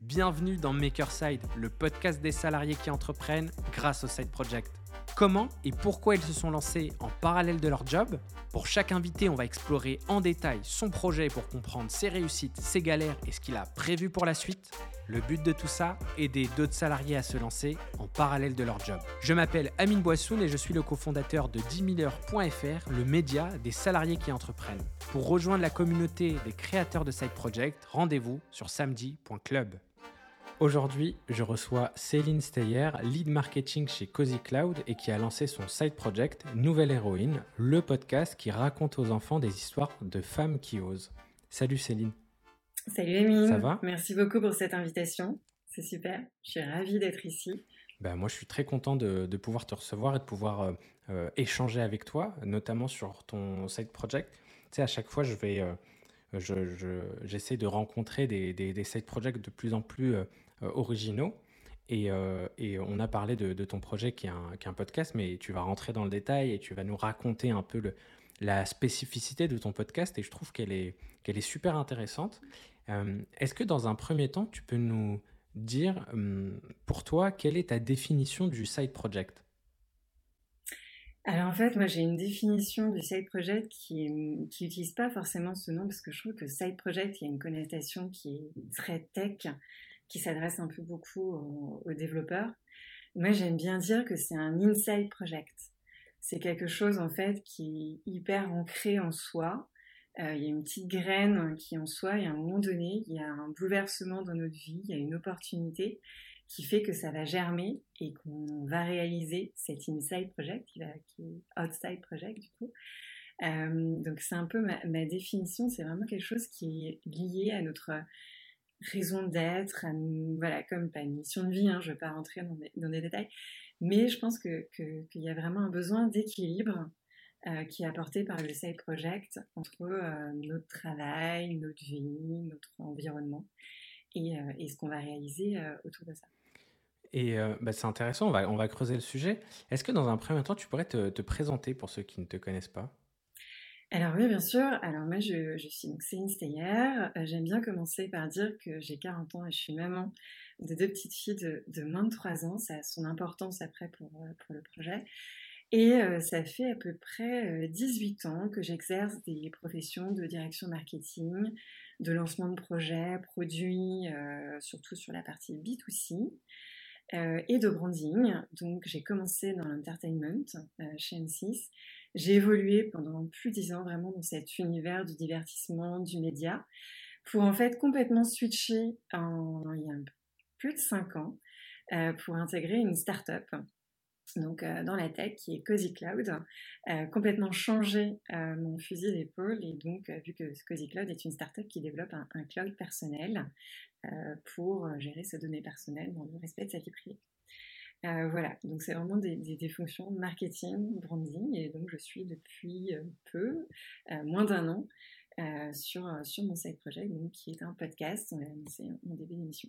Bienvenue dans Makerside, le podcast des salariés qui entreprennent grâce au Side Project. Comment et pourquoi ils se sont lancés en parallèle de leur job? Pour chaque invité, on va explorer en détail son projet pour comprendre ses réussites, ses galères et ce qu'il a prévu pour la suite. Le but de tout ça, aider d'autres salariés à se lancer en parallèle de leur job. Je m'appelle Amine Boissoun et je suis le cofondateur de 10 000heures.fr, le média des salariés qui entreprennent. Pour rejoindre la communauté des créateurs de Side Project, rendez-vous sur samedi.club. Aujourd'hui, je reçois Céline Steyer, lead marketing chez Cozy Cloud et qui a lancé son side project Nouvelle Héroïne, le podcast qui raconte aux enfants des histoires de femmes qui osent. Salut Céline. Salut Émile. Ça va? Merci beaucoup pour cette invitation. C'est super. Je suis ravie d'être ici. Ben, moi, je suis très content de, pouvoir te recevoir et de pouvoir euh, euh, échanger avec toi, notamment sur ton side project. Tu sais, à chaque fois, je vais, euh, j'essaie de rencontrer des, des, side projects de plus en plus euh, originaux. Euh, et, on a parlé de, ton projet qui est, un, podcast, mais tu vas rentrer dans le détail et tu vas nous raconter un peu la spécificité de ton podcast et je trouve qu'elle est, est super intéressante. Euh, est-ce que dans un premier temps, tu peux nous dire pour toi quelle est ta définition du side project? Alors en fait, moi j'ai une définition du side project qui n'utilise pas forcément ce nom parce que je trouve que side project, il y a une connotation qui est très tech qui s'adresse un peu beaucoup aux, développeurs. Moi, j'aime bien dire que c'est un inside project. C'est quelque chose en fait qui est hyper ancré en soi. Euh, il y a une petite graine qui en soi, et à un moment donné, il y a un bouleversement dans notre vie, il y a une opportunité qui fait que ça va germer et qu'on va réaliser cet inside project qui, est outside project du coup. Euh, donc c'est un peu ma définition, c'est vraiment quelque chose qui est lié à notre raison d'être, voilà, comme pas une mission de vie, hein, je ne vais pas rentrer dans des, détails, mais je pense qu'il que, qu'il y a vraiment un besoin d'équilibre euh, qui est apporté par le Side Project entre euh, notre travail, notre vie, notre environnement et, euh, ce qu'on va réaliser autour de ça. Et bah, c'est intéressant, on va, on va creuser le sujet. Est-ce que dans un premier temps, tu pourrais te présenter pour ceux qui ne te connaissent pas? Alors oui, bien sûr. Alors moi, je, suis donc Céline Steyer. Euh, j'aime bien commencer par dire que j'ai 40 ans et je suis maman de deux petites filles de, moins de 3 ans. Ça a son importance après pour, euh, le projet. Et euh, ça fait à peu près 18 ans que j'exerce des professions de direction marketing, de lancement de projets, produits, surtout sur la partie B2C. et de branding. Donc j'ai commencé dans l'entertainment chez M6 j'ai évolué pendant plus de dix ans vraiment dans cet univers du divertissement, du média, pour en fait complètement switcher il y a plus de cinq ans euh, pour intégrer une start-up donc euh, dans la tech qui est Cozy Cloud, euh, complètement changer mon fusil d'épaule et donc vu que Cozy Cloud est une startup qui développe un, un cloud personnel pour gérer ses données personnelles dans le respect de sa vie privée. Euh, voilà, donc c'est vraiment des, fonctions marketing, branding, et donc je suis depuis euh, peu, euh, moins d'un an, sur, sur mon side project, donc, qui est un podcast, c'est mon début d'émission.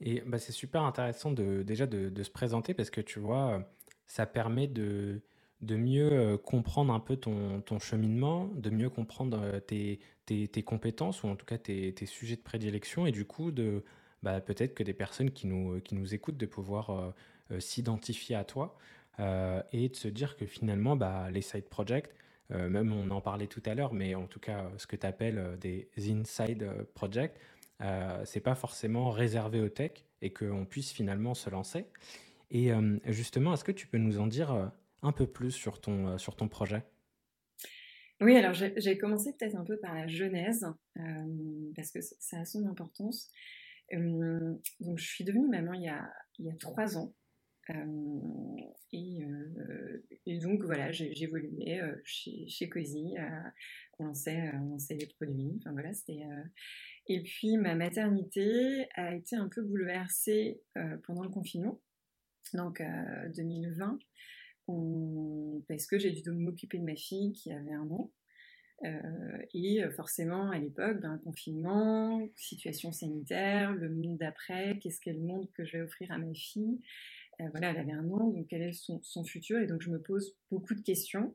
Et bah, c'est super intéressant de, déjà de, se présenter parce que tu vois, ça permet de, de mieux comprendre un peu ton, ton cheminement, de mieux comprendre tes, tes, compétences ou en tout cas tes, tes sujets de prédilection et du coup de bah, peut-être que des personnes qui nous, qui nous écoutent de pouvoir s'identifier à toi euh, et de se dire que finalement, bah, les side projects, euh, même on en parlait tout à l'heure, mais en tout cas, ce que tu appelles des inside projects, euh, c'est pas forcément réservé au tech et qu'on puisse finalement se lancer. Et justement, est-ce que tu peux nous en dire un peu plus sur ton, sur ton projet? Oui, alors j'ai commencé peut-être un peu par la genèse, parce que ça a son importance. donc je suis devenue maman il y a, il y a trois ans. Euh, euh, et, donc voilà, évolué euh, chez, chez Cozy, on lançait, on lançait les produits, voilà. Et puis ma maternité a été un peu bouleversée pendant le confinement, donc 2020, parce que j'ai dû m'occuper de ma fille qui avait un an. et forcément, à l'époque, ben, confinement, situation sanitaire, le monde d'après, qu'est-ce qu'est le monde que je vais offrir à ma fille? Voilà, elle avait un an, donc quel est son, futur Et donc je me pose beaucoup de questions.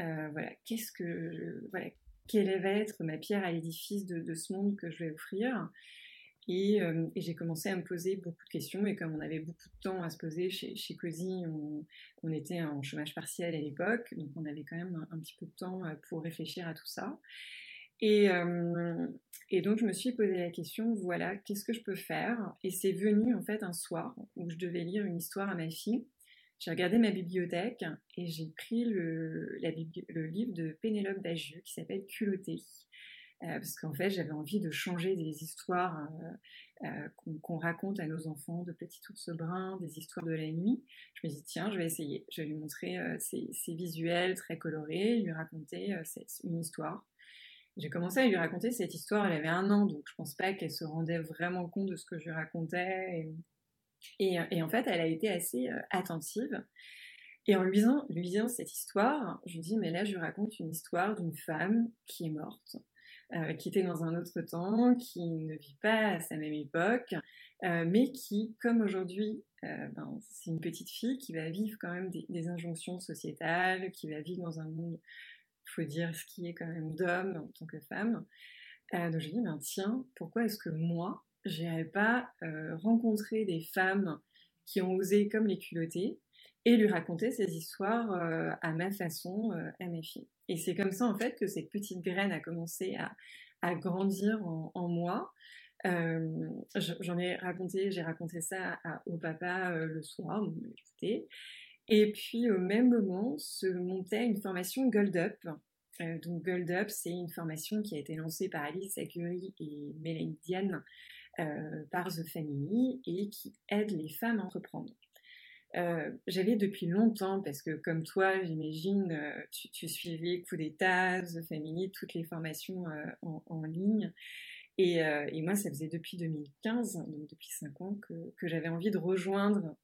Euh, voilà, qu'est-ce que, voilà, quelle va être ma pierre à l'édifice de, ce monde que je vais offrir? Et, j'ai commencé à me poser beaucoup de questions. Et comme on avait beaucoup de temps à se poser chez, chez on, était en chômage partiel à l'époque, donc on avait quand même un, petit peu de temps pour réfléchir à tout ça. Et, et, donc je me suis posé la question, voilà, qu'est-ce que je peux faire? Et c'est venu en fait un soir où je devais lire une histoire à ma fille. J'ai regardé ma bibliothèque et j'ai pris le, livre de Pénélope Dagieux qui s'appelle Culotté. Euh, parce qu'en fait, j'avais envie de changer des histoires euh, euh, qu'on raconte à nos enfants, de petits ours bruns, des histoires de la nuit. Je me dis, tiens, je vais essayer. Je vais lui montrer ces, visuels très colorés, lui raconter une histoire. J'ai commencé à lui raconter cette histoire, elle avait un an, donc je pense pas qu'elle se rendait vraiment compte de ce que je lui racontais. Et, en fait, elle a été assez attentive. Et en lui lisant, lui lisant cette histoire, je me dis, mais là, je lui raconte une histoire d'une femme qui est morte, euh, qui était dans un autre temps, qui ne vit pas à sa même époque, euh, mais qui, comme aujourd'hui, euh, ben, c'est une petite fille qui va vivre quand même des, injonctions sociétales, qui va vivre dans un monde, faut dire, ce qui est quand même d'homme en tant que femme. donc je me dis, ben, tiens, pourquoi est-ce que moi, j'irais pas euh, rencontrer des femmes qui ont osé comme les culottés et lui raconter ces histoires euh, à ma façon, euh, à mes filles? Et c'est comme ça en fait que cette petite graine a commencé à, grandir en, moi. J'en ai raconté, j'ai raconté ça au papa le soir, donc écoutez. Et puis au même moment se montait une formation Gold Up. donc Gold Up, c'est une formation qui a été lancée par Alice Acurie et Mélanie Diane euh, par The Family et qui aide les femmes à entreprendre. Euh, j'avais depuis longtemps, parce que comme toi, j'imagine, euh, tu, suivais Coup d'État, The Family, toutes les formations en, ligne. Et, moi, ça faisait depuis 2015, donc depuis 5 ans, que, j'avais envie de rejoindre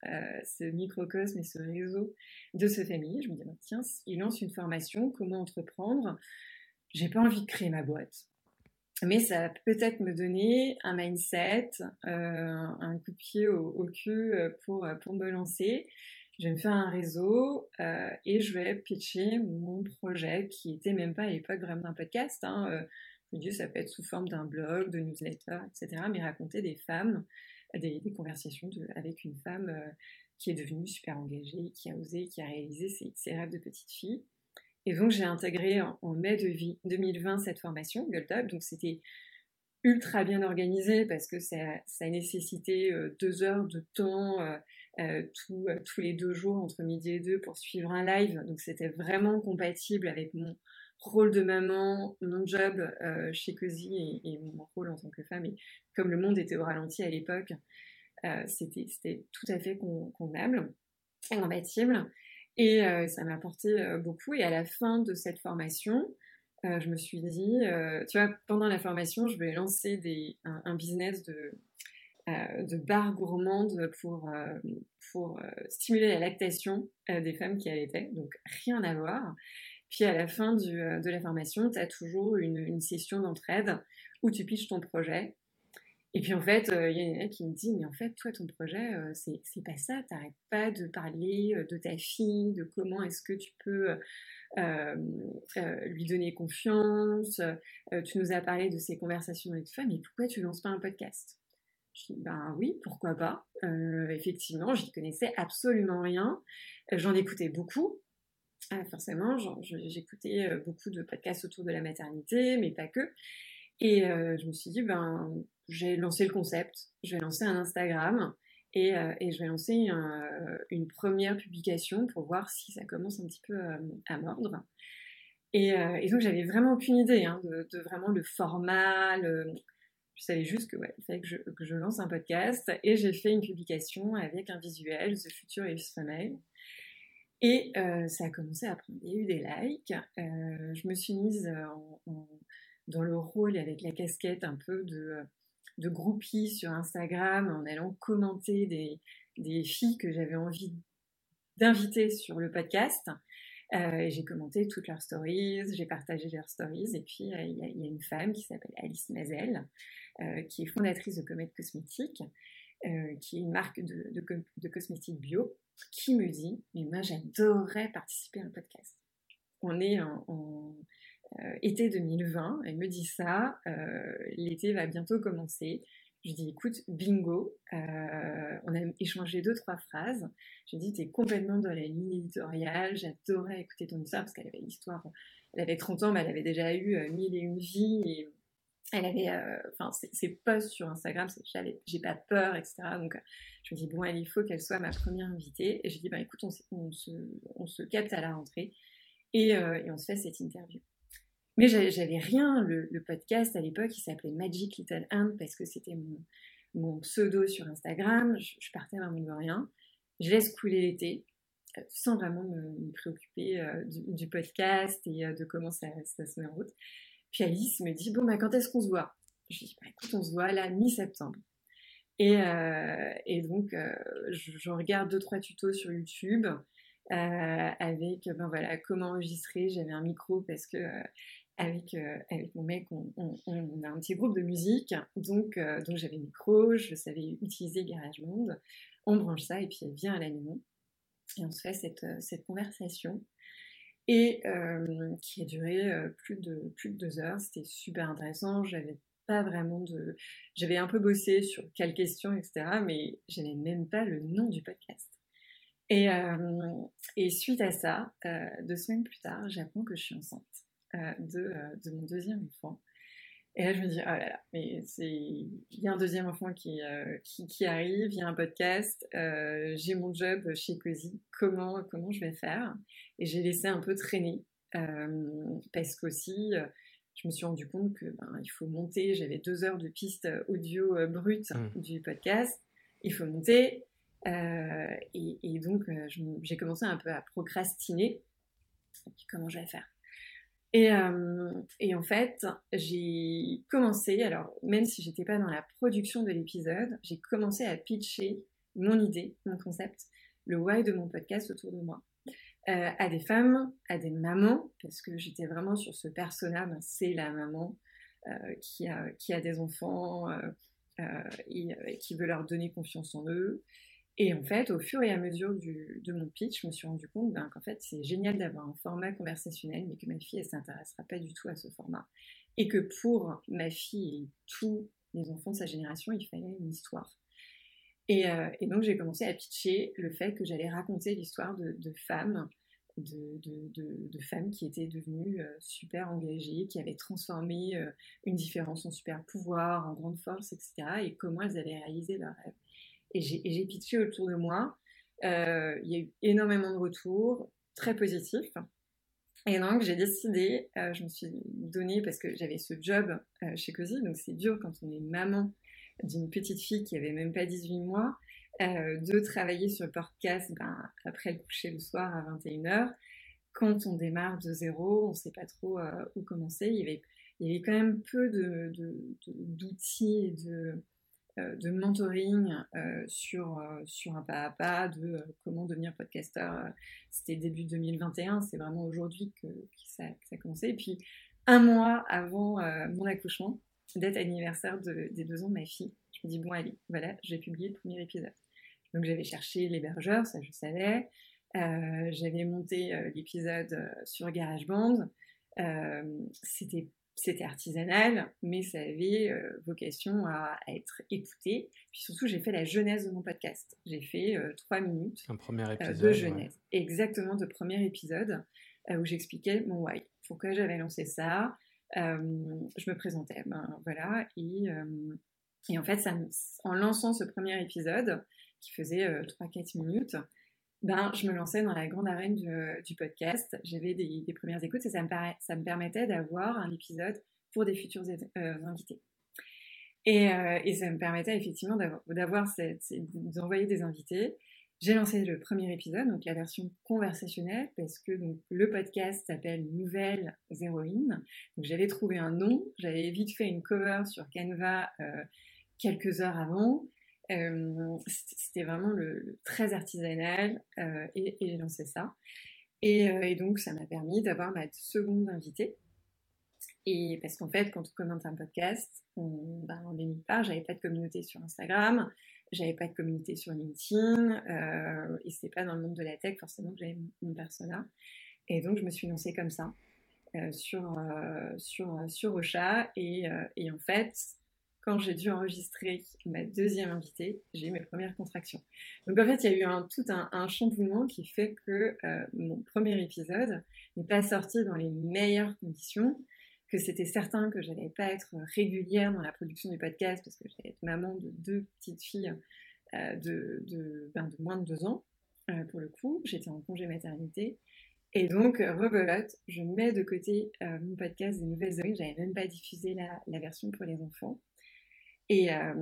ce microcosme et ce réseau de ce famille. Je me disais, tiens, il lance une formation, comment entreprendre? J'ai pas envie de créer ma boîte mais ça va peut-être me donner un mindset, euh, un coup de pied au, cul euh, pour, euh, pour me lancer. Je vais me faire un réseau et je vais pitcher mon projet qui était même pas à l'époque vraiment un podcast. Hein. Dis ça peut être sous forme d'un blog, de newsletter, etc. Mais raconter des femmes, des, conversations avec une femme qui est devenue super engagée, qui a osé, qui a réalisé ses, rêves de petite fille. Et donc j'ai intégré en, mai de 2020 cette formation Gold Up. Donc c'était ultra bien organisé parce que ça, ça a nécessité euh, deux heures de temps euh, euh, tous les deux jours entre midi et deux pour suivre un live. Donc c'était vraiment compatible avec mon rôle de maman, mon job chez Cozy et, mon rôle en tant que femme. Et comme le monde était au ralenti à l'époque, c'était tout à fait convenable compatible. Et euh, ça m'a apporté euh, beaucoup. Et à la fin de cette formation, euh, je me suis dit, tu vois, pendant la formation, je vais lancer un, business de, de bar gourmande pour, pour stimuler la lactation des femmes qui allaitaient. Donc rien à voir. Puis à la fin du, de la formation, tu as toujours une, session d'entraide où tu pitches ton projet et puis en fait, euh, il y a une qui me dit, mais en fait, toi, ton projet, euh, c'est pas ça. T'arrêtes pas de parler euh, de ta fille, de comment est-ce que tu peux lui donner confiance. tu nous as parlé de ces conversations avec femmes, mais pourquoi tu lances pas un podcast? Je dis, ben oui, pourquoi pas. effectivement, j'y connaissais absolument rien. J'en écoutais beaucoup. Forcément, j'écoutais beaucoup de podcasts autour de la maternité, mais pas que. Et je me suis dit, ben j'ai lancé le concept, je vais lancer un Instagram et, euh, et je vais lancer une première publication pour voir si ça commence un petit peu euh, à mordre. Et, euh, et donc j'avais vraiment aucune idée hein, de, vraiment le format. Je savais juste que ouais, fallait que je, que je, lance un podcast et j'ai fait une publication avec un visuel, The Future is Female. Et ça a commencé à prendre. Il y a eu des likes. je me suis mise en, dans le rôle avec la casquette un peu de de groupies sur Instagram en allant commenter des, des filles que j'avais envie d'inviter sur le podcast. Euh, j'ai commenté toutes leurs stories, j'ai partagé leurs stories, et puis euh, il y, a une femme qui s'appelle Alice Mazel, euh, qui est fondatrice de Comet Cosmétiques, qui est une marque de, de, cosmétiques bio, qui me dit Mais moi j'adorerais participer à un podcast. On est en euh, été 2020, elle me dit ça, euh, l'été va bientôt commencer, Je dis écoute, bingo. Euh, on a échangé deux, trois phrases. Je dis tu es complètement dans la ligne éditoriale. J'adorais écouter ton histoire parce qu'elle avait l'histoire. Elle avait 30 ans, mais elle avait déjà eu euh, mille et une vies. Et elle avait, euh, enfin, ses, posts sur Instagram, c'est j'ai pas peur, etc. Donc, je me dis, bon, il faut qu'elle soit ma première invitée. Et je dis, bah, écoute, on, se, capte à la rentrée et, et on se fait cette interview. Mais j'avais rien. Le, podcast à l'époque, il s'appelait Magic Little Hand parce que c'était mon, pseudo sur Instagram. Je, partais vraiment de rien. Je laisse couler l'été euh, sans vraiment me, préoccuper euh, du, podcast et euh, de comment ça, se met en route. Puis Alice me dit Bon, bah, quand est-ce qu'on se voit? Je dis bah, Écoute, on se voit là, mi-septembre. Et, donc, je, regarde deux, trois tutos sur YouTube. avec ben voilà comment enregistrer. J'avais un micro parce que avec, euh, avec mon mec, on, a un petit groupe de musique, donc, euh, donc j'avais micro, je savais utiliser GarageBand, on branche ça et puis elle vient à la et on se fait euh, cette conversation et qui a duré plus, de, plus de deux heures, c'était super intéressant, j'avais pas vraiment de... J'avais un peu bossé sur quelles questions, etc., mais j'avais même pas le nom du podcast. Et, et suite à ça, deux semaines plus tard, j'apprends que je suis enceinte. Euh, de, euh, de, mon deuxième enfant. Et là, je me dis, oh là là, mais c'est, il y a un deuxième enfant qui, euh, qui, qui, arrive, il y a un podcast, j'ai mon job chez Cozy, comment, comment je vais faire? Et j'ai laissé un peu traîner, parce qu'aussi, je me suis rendu compte que ben, il faut monter, j'avais deux heures de piste audio brute mmh. du podcast, il faut monter, et, et, donc j'ai commencé un peu à procrastiner, comment je vais faire? Et, euh, et, en fait, j'ai commencé, alors même si j'étais pas dans la production de l'épisode, j'ai commencé à pitcher mon idée, mon concept, le why de mon podcast autour de moi, euh, à des femmes, à des mamans, parce que j'étais vraiment sur ce personnage, ben, c'est la maman euh, qui, a, qui a des enfants et, qui veut leur donner confiance en eux, et en fait, au fur et à mesure de mon pitch, je me suis rendu compte ben, qu'en fait, c'est génial d'avoir un format conversationnel, mais que ma fille, elle s'intéressera pas du tout à ce format. Et que pour ma fille et tous les enfants de sa génération, il fallait une histoire. Et, euh, donc, j'ai commencé à pitcher le fait que j'allais raconter l'histoire de, femmes, de, femmes qui étaient devenues euh, super engagées, qui avaient transformé euh, une différence en super pouvoir, en grande force, etc. Et comment elles avaient réalisé leur rêve. Et j'ai pitché autour de moi. Euh, il y a eu énormément de retours, très positifs. Et donc, j'ai décidé, euh, je me suis donné, parce que j'avais ce job euh, chez Cozy, donc c'est dur quand on est maman d'une petite fille qui avait même pas 18 mois, de travailler sur le podcast ben, après le coucher le soir à 21h. Quand on démarre de zéro, on ne sait pas trop où commencer. Il y, avait, quand même peu d'outils et de mentoring euh, sur, euh, sur un pas à pas de comment devenir podcasteur. C'était début 2021, c'est vraiment aujourd'hui que, ça, a commencé. Et puis, un mois avant mon accouchement, date anniversaire des deux ans de ma fille, je me dis, bon, allez, voilà, j'ai publié le premier épisode. Donc, j'avais cherché l'hébergeur, ça je savais. j'avais monté l'épisode sur GarageBand. C'était c'était artisanal, mais ça avait euh, vocation à, être écouté. Puis surtout, j'ai fait la genèse de mon podcast. J'ai fait euh, trois minutes Un premier euh, épisode, de genèse. Exactement, de premier épisode, où j'expliquais mon why. Pourquoi j'avais lancé ça. je me présentais, ben, voilà. Et, et en fait, ça, en lançant ce premier épisode, qui faisait 3-4 minutes, ben, je me lançais dans la grande arène du, podcast. J'avais des, premières écoutes et ça me, permettait d'avoir un épisode pour des futurs euh, invités. Et, euh, et, ça me permettait effectivement d'avoir d'envoyer des invités. J'ai lancé le premier épisode, donc la version conversationnelle, parce que le podcast s'appelle Nouvelle Héroïne. Donc j'avais trouvé un nom, j'avais vite fait une cover sur Canva euh, quelques heures avant. Euh, c'était vraiment le, très artisanal euh, et, j'ai lancé ça. Et, euh, et donc, ça m'a permis d'avoir ma seconde invitée. Et parce qu'en fait, quand on commente un podcast, on, ben, on mis pas. J'avais pas de communauté sur Instagram, j'avais pas de communauté sur LinkedIn, et c'était pas dans le monde de la tech forcément que j'avais mon persona. Et donc, je me suis lancée comme ça sur, sur, sur Ocha. Et en fait, quand j'ai dû enregistrer ma deuxième invitée, j'ai eu mes premières contractions. Donc en fait, il y a eu tout un, chamboulement qui fait que euh, mon premier épisode n'est pas sorti dans les meilleures conditions, que c'était certain que j'allais pas être régulière dans la production du podcast parce que j'allais être maman de deux petites filles euh, ben, de, moins de deux ans, euh, pour le coup. J'étais en congé maternité. Et donc, rebelote, je mets de côté mon podcast des nouvelles oreilles. J'avais même pas diffusé la, version pour les enfants. Et, euh,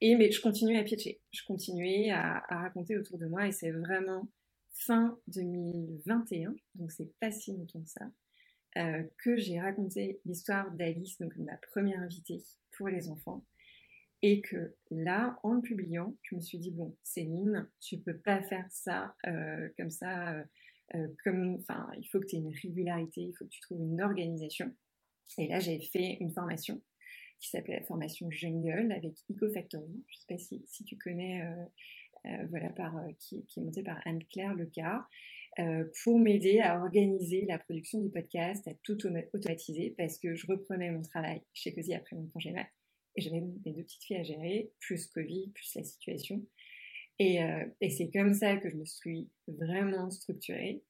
et mais je continuais à pitcher. Je continuais à, raconter autour de moi. Et c'est vraiment fin 2021, donc c'est pas si longtemps que ça, euh, que j'ai raconté l'histoire d'Alice, donc ma première invitée pour les enfants. Et que là, en le publiant, je me suis dit, bon, Céline, tu peux pas faire ça euh, comme ça. Comme, enfin, il faut que tu aies une régularité, il faut que tu trouves une organisation. Et là, j'ai fait une formation qui s'appelait la formation Jungle avec EcoFactory. Je sais pas si, si tu connais, euh, euh, voilà, par, qui, qui, est montée par Anne-Claire Lecar, pour m'aider à organiser la production du podcast, à tout automatiser, parce que je reprenais mon travail chez Cozy après mon congé mat, et j'avais mes deux petites filles à gérer, plus Covid, plus la situation. Et, euh, et c'est comme ça que je me suis vraiment structurée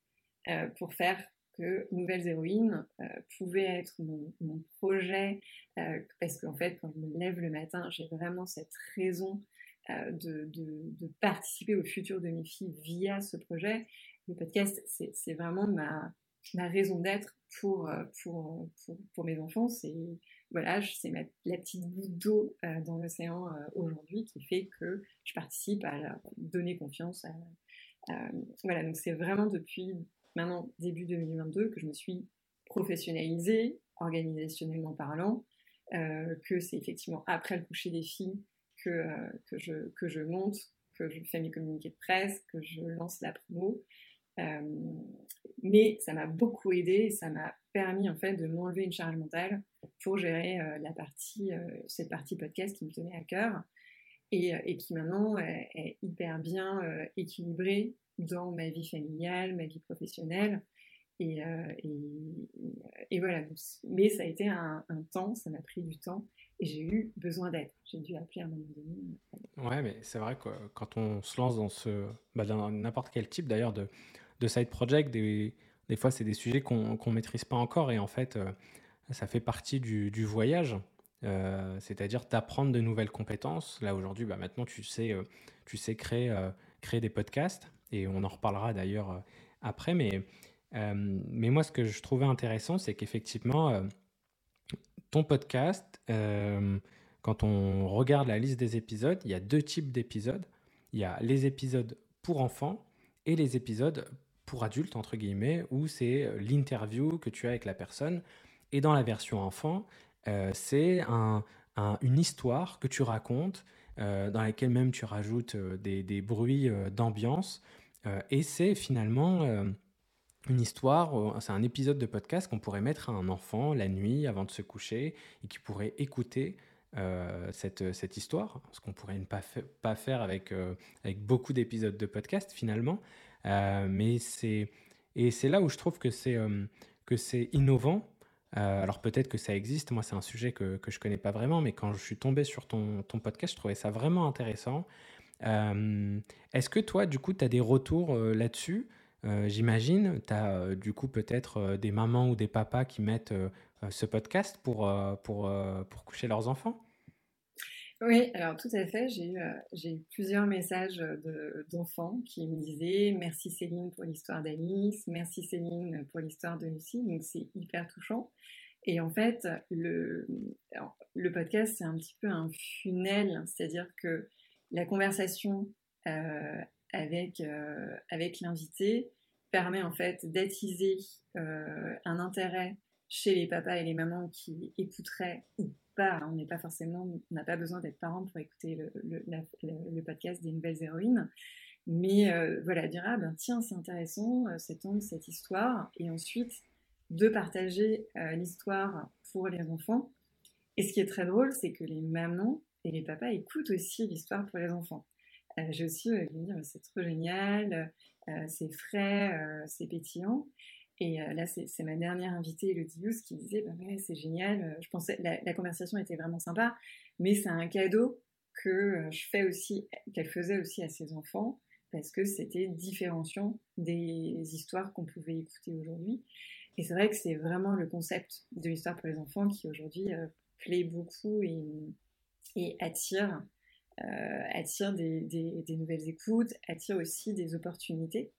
euh, pour faire que Nouvelles Héroïnes euh, pouvait être mon, projet, euh, parce qu'en fait, quand je me lève le matin, j'ai vraiment cette raison euh, de, participer au futur de mes filles via ce projet. Le podcast, c'est vraiment ma, raison d'être pour, pour, pour, pour, mes enfants. C'est voilà, la petite goutte d'eau euh, dans l'océan euh, aujourd'hui qui fait que je participe à leur donner confiance. Voilà, donc c'est vraiment depuis maintenant début 2022 que je me suis professionnalisée, organisationnellement parlant, euh, que c'est effectivement après le coucher des filles que, euh, que, je, que je monte, que je fais mes communiqués de presse, que je lance la promo. Euh, mais ça m'a beaucoup aidé, ça m'a permis en fait de m'enlever une charge mentale pour gérer la partie, cette partie podcast qui me tenait à cœur et, et qui maintenant est, hyper bien équilibrée dans ma vie familiale, ma vie professionnelle. Et, et, voilà, mais ça a été un, temps, ça m'a pris du temps et j'ai eu besoin d'aide. J'ai dû appeler à un moment donné. Ouais, mais c'est vrai que quand on se lance dans ce, bah dans n'importe quel type d'ailleurs de, de side project, des, fois c'est des sujets qu'on qu maîtrise pas encore et en fait euh, ça fait partie du, voyage. Euh, c'est-à-dire d'apprendre de nouvelles compétences. Là aujourd'hui, bah, maintenant tu sais, euh, tu sais euh, créer des podcasts et on en reparlera d'ailleurs euh, après. Mais, euh, mais moi, ce que je trouvais intéressant, c'est qu'effectivement, ton podcast, quand on regarde la liste des épisodes, il y a deux types d'épisodes. Il y a les épisodes pour enfants et les épisodes pour adultes, entre guillemets, où c'est l'interview que tu as avec la personne. Et dans la version enfant, euh, c'est un, un, une histoire que tu racontes, euh, dans laquelle même tu rajoutes euh, des, des, bruits euh, d'ambiance. Euh, et c'est finalement euh, une histoire, c'est un épisode de podcast qu'on pourrait mettre à un enfant la nuit avant de se coucher et qui pourrait écouter euh, cette, cette, histoire, ce qu'on pourrait ne pas, fa pas faire avec, euh, avec beaucoup d'épisodes de podcast finalement. Euh, mais c'est et c'est là où je trouve que c'est que c'est innovant euh, alors peut-être que ça existe, moi c'est un sujet que, que je connais pas vraiment, mais quand je suis tombé sur ton, ton podcast, je trouvais ça vraiment intéressant. Euh, Est-ce que toi, du coup, tu as des retours euh, là-dessus? J'imagine, tu as du coup peut-être des mamans ou des papas qui mettent ce podcast pour, pour, pour coucher leurs enfants? Oui, alors tout à fait. J'ai eu, euh, eu, plusieurs messages d'enfants qui me disaient merci Céline pour l'histoire d'Alice, merci Céline pour l'histoire de Lucie. Donc c'est hyper touchant. Et en fait, le, podcast, c'est un petit peu un funnel, c'est-à-dire que la conversation euh, avec, euh, l'invité permet en fait d'attiser euh, un intérêt chez les papas et les mamans qui écouteraient ou on n'est pas forcément, n'a pas besoin d'être parent pour écouter le, podcast des nouvelles héroïnes, mais euh, voilà, dire ah ben tiens c'est intéressant euh, cette histoire, et ensuite de partager euh, l'histoire pour les enfants. Et ce qui est très drôle, c'est que les mamans et les papas écoutent aussi l'histoire pour les enfants. J'ai aussi euh, dire c'est trop génial, c'est frais, c'est pétillant. Et euh, là, c'est ma dernière invitée, Elodie Hughes, qui disait bah ouais, c'est génial. Je pensais la, conversation était vraiment sympa, mais c'est un cadeau que je fais aussi, qu'elle faisait aussi à ses enfants, parce que c'était différenciant des histoires qu'on pouvait écouter aujourd'hui. Et c'est vrai que c'est vraiment le concept de l'histoire pour les enfants qui aujourd'hui plaît beaucoup et, attire, attire des, nouvelles écoutes, attire aussi des opportunités.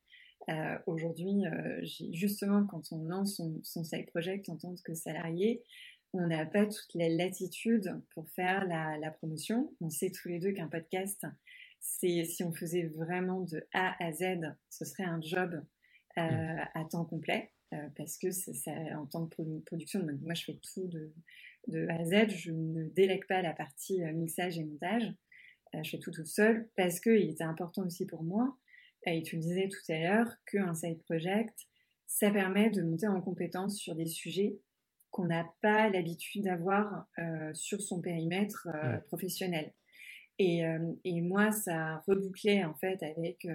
Euh, aujourd'hui, euh, justement, quand on lance son, son side project en tant que salarié, on n'a pas toute la latitude pour faire la, promotion. On sait tous les deux qu'un podcast, c'est si on faisait vraiment de A à Z, ce serait un job euh, mmh. à temps complet. parce que ça, en tant que production, moi je fais tout de, de, A à Z, je ne délègue pas la partie mixage et montage, je fais tout toute seule parce qu'il était important aussi pour moi et tu le disais tout à l'heure qu'un side project, ça permet de monter en compétence sur des sujets qu'on n'a pas l'habitude d'avoir euh, sur son périmètre euh, professionnel. Et, euh, et, moi, ça rebouclait en fait avec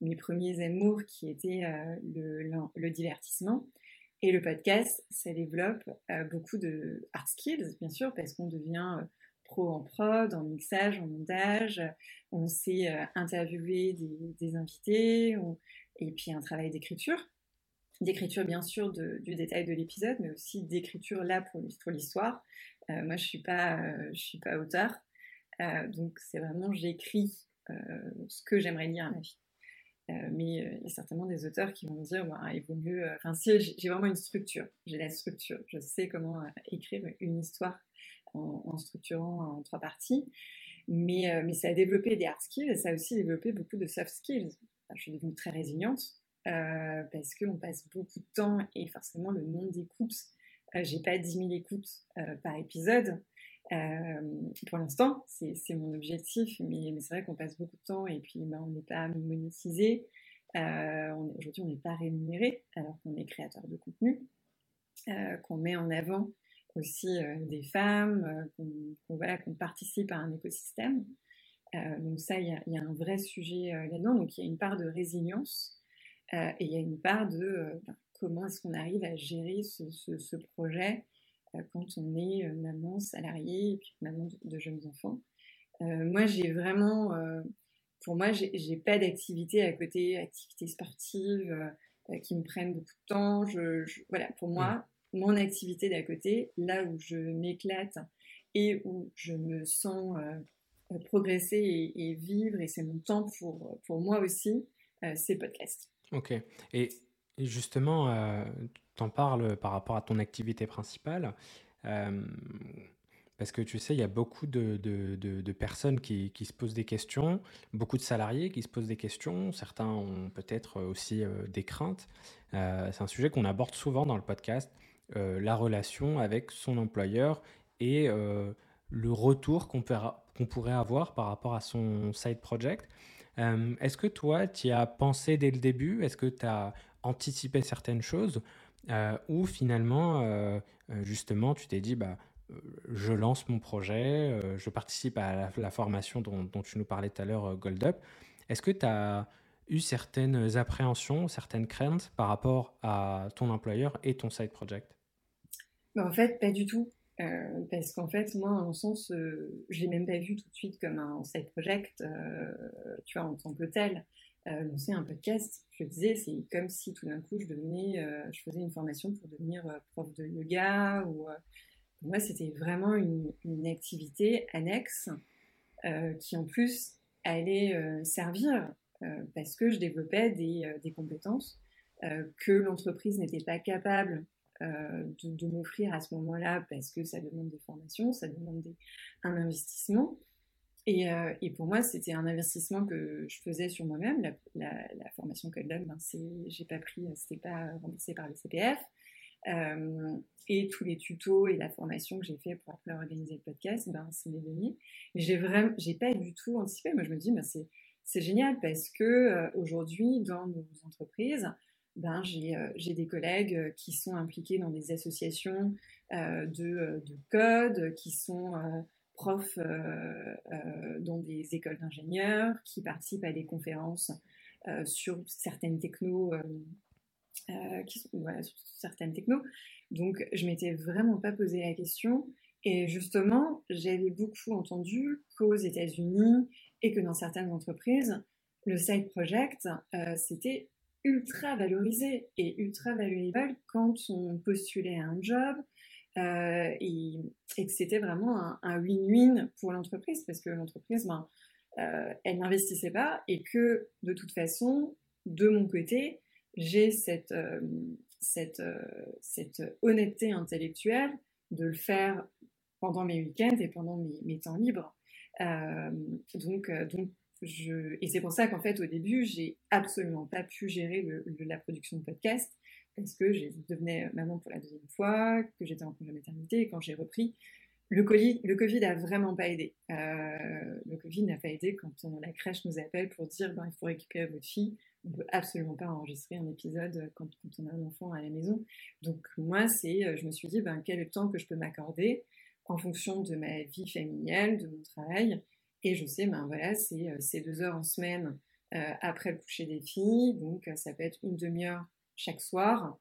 mes premiers amours qui étaient le, le, divertissement. Et le podcast, ça développe beaucoup de hard skills, bien sûr, parce qu'on devient en prod, en mixage, en montage. On s'est euh, interviewé des, invités et puis un travail d'écriture. D'écriture, bien sûr, du détail de l'épisode, mais aussi d'écriture là pour, l'histoire. Euh, moi, je suis pas, euh, suis pas auteur. donc, c'est vraiment, j'écris ce que j'aimerais lire à ma vie. mais il y a certainement des auteurs qui vont me dire, il vaut mieux. Si j'ai vraiment une structure, j'ai la structure, je sais comment écrire une histoire en, structurant en trois parties. Mais, euh, mais ça a développé des hard skills et ça a aussi développé beaucoup de soft skills. je suis devenue très résiliente euh, parce qu'on passe beaucoup de temps et forcément le nombre d'écoutes, euh, j'ai pas 10 000 écoutes par épisode. pour l'instant, c'est mon objectif, mais, mais c'est vrai qu'on passe beaucoup de temps et puis ben, on n'est pas monétisé. Aujourd'hui, on n'est pas rémunéré alors qu'on est créateur de contenu, qu'on met en avant aussi euh, des femmes, euh, qu'on participe à un écosystème. Euh, donc ça, il y, a un vrai sujet là-dedans. Donc il y a une part de résilience et il y a une part de ben, comment est-ce qu'on arrive à gérer ce, projet quand on est maman salariée et puis maman de, jeunes enfants. moi, j'ai vraiment, pour moi, j'ai pas d'activité à côté, activité sportive qui me prennent beaucoup de temps. Voilà, pour moi, mon activité d'à côté, là où je m'éclate et où je me sens euh, progresser et, vivre, et c'est mon temps pour, pour moi aussi, euh, c'est podcast. Ok. Et, justement, euh, tu en parles par rapport à ton activité principale. parce que tu sais, il y a beaucoup de, de, personnes qui, qui, se posent des questions, beaucoup de salariés qui se posent des questions, certains ont peut-être aussi des craintes. c'est un sujet qu'on aborde souvent dans le podcast. Euh, la relation avec son employeur et euh, le retour qu'on pourrait avoir par rapport à son side project. Euh, est-ce que toi, tu as pensé dès le début? Est-ce que tu as anticipé certaines choses? Ou finalement, justement, tu t'es dit, bah, je lance mon projet, je participe à la, formation dont, dont, tu nous parlais tout à l'heure, Gold Up. Est-ce que tu as eu certaines appréhensions, certaines craintes par rapport à ton employeur et ton side project? Bah, en fait, pas du tout. Euh, parce qu'en fait, moi, en sens, euh, je l'ai même pas vu tout de suite comme un side project, euh, tu vois, en tant que tel. lancer un podcast, je disais, c'est comme si tout d'un coup, je devenais, je faisais une formation pour devenir prof de yoga. Ou, pour moi, c'était vraiment une, activité annexe qui, en plus, allait servir parce que je développais des, des compétences que l'entreprise n'était pas capable euh, de, m'offrir à ce moment-là parce que ça demande des formations, ça demande un investissement. Et, euh, pour moi, c'était un investissement que je faisais sur moi-même. La, formation que ben, j'ai pas pris, c'était pas remboursé par le CPF. Euh, et tous les tutos et la formation que j'ai fait pour organiser le podcast, ben, c'est mes données. Mais j'ai vraiment, j'ai pas du tout anticipé. Moi, je me dis, ben, c'est, c'est génial parce que aujourd'hui, dans nos entreprises, ben, euh, j'ai des collègues euh, qui sont impliqués dans des associations euh, de, de, code, qui sont profs dans des écoles d'ingénieurs, qui participent à des conférences sur certaines technos. Donc, je m'étais vraiment pas posé la question. Et justement, j'avais beaucoup entendu qu'aux États-Unis et que dans certaines entreprises, le side project, euh, c'était ultra valorisé et ultra valuable quand on postulait à un job euh, et, que c'était vraiment un win-win pour l'entreprise parce que l'entreprise, ben, euh, elle n'investissait pas et que de toute façon, de mon côté, j'ai cette, honnêteté intellectuelle de le faire pendant mes week-ends et pendant mes temps libres. Donc, donc je... Et c'est pour ça qu'en fait, au début, j'ai absolument pas pu gérer la production de podcast parce que je devenais maman pour la deuxième fois, que j'étais en congé maternité quand j'ai repris, le COVID, le Covid a vraiment pas aidé. Euh, le Covid n'a pas aidé quand la crèche nous appelle pour dire ben, il faut récupérer votre fille. On peut absolument pas enregistrer un épisode quand, on a un enfant à la maison. Donc moi, c'est, euh, je me suis dit ben, quel est le temps que je peux m'accorder en fonction de ma vie familiale, de mon travail. Et je sais, ben voilà, c'est euh, deux heures en semaine après le coucher des filles. Donc ça peut être une demi-heure chaque soir.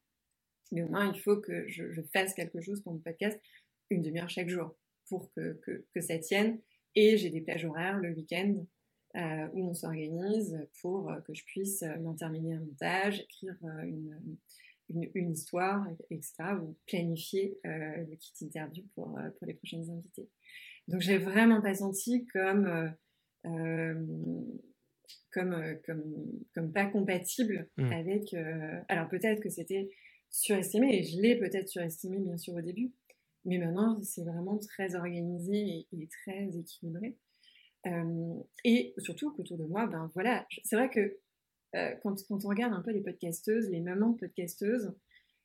Mais au moins, il faut que je, fasse quelque chose pour mon podcast une demi-heure chaque jour pour que, que, ça tienne. Et j'ai des plages horaires le week-end euh, où on s'organise pour euh, que je puisse euh, m'en terminer un montage, écrire une, une, histoire, etc. ou planifier le kit interview pour, pour les prochaines invités. Donc j'ai vraiment pas senti comme, comme, comme, comme pas compatible mmh. avec... alors peut-être que c'était surestimé, et je l'ai peut-être surestimé bien sûr au début, mais maintenant, c'est vraiment très organisé et, très équilibré. Euh, et surtout qu'autour de moi, ben voilà, c'est vrai que euh, quand, on regarde un peu les podcasteuses, les mamans podcasteuses,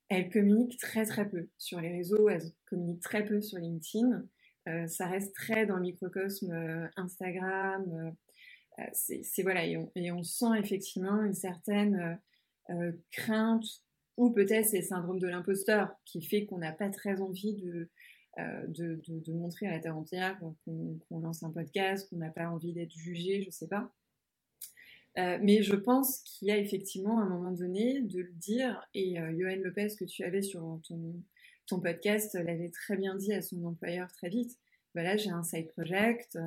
elles communiquent très très peu sur les réseaux, elles communiquent très peu sur LinkedIn. Euh, ça reste très dans le microcosme Instagram. c'est voilà, et on, sent effectivement une certaine crainte ou peut-être c'est le syndrome de l'imposteur qui fait qu'on n'a pas très envie de, euh, de, de, montrer à la terre entière qu'on lance un podcast, qu'on n'a pas envie d'être jugé, je sais pas. Euh, mais je pense qu'il y a effectivement un moment donné de le dire, et euh, Johan Lopez que tu avais sur ton, ton podcast l'avait très bien dit à son employeur très vite. Voilà, j'ai un side project,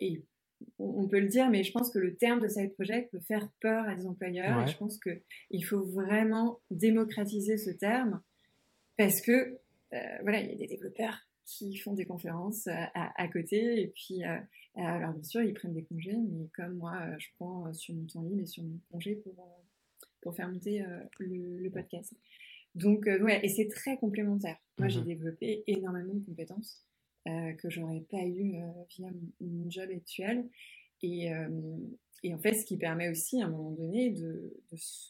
et on peut le dire, mais je pense que le terme de side project peut faire peur à des employeurs. Et je pense qu'il faut vraiment démocratiser ce terme parce que, euh, voilà, il y a des développeurs qui font des conférences euh, à, côté et puis, euh, alors bien sûr, ils prennent des congés, mais comme moi, je prends sur mon temps libre et sur mon congé pour, pour faire monter le, podcast. Donc, ouais, et c'est très complémentaire. Moi, j'ai mhm. développé énormément de compétences. Euh, que j'aurais pas eu euh, via mon, job actuel. Et, euh, et, en fait, ce qui permet aussi à un moment donné de,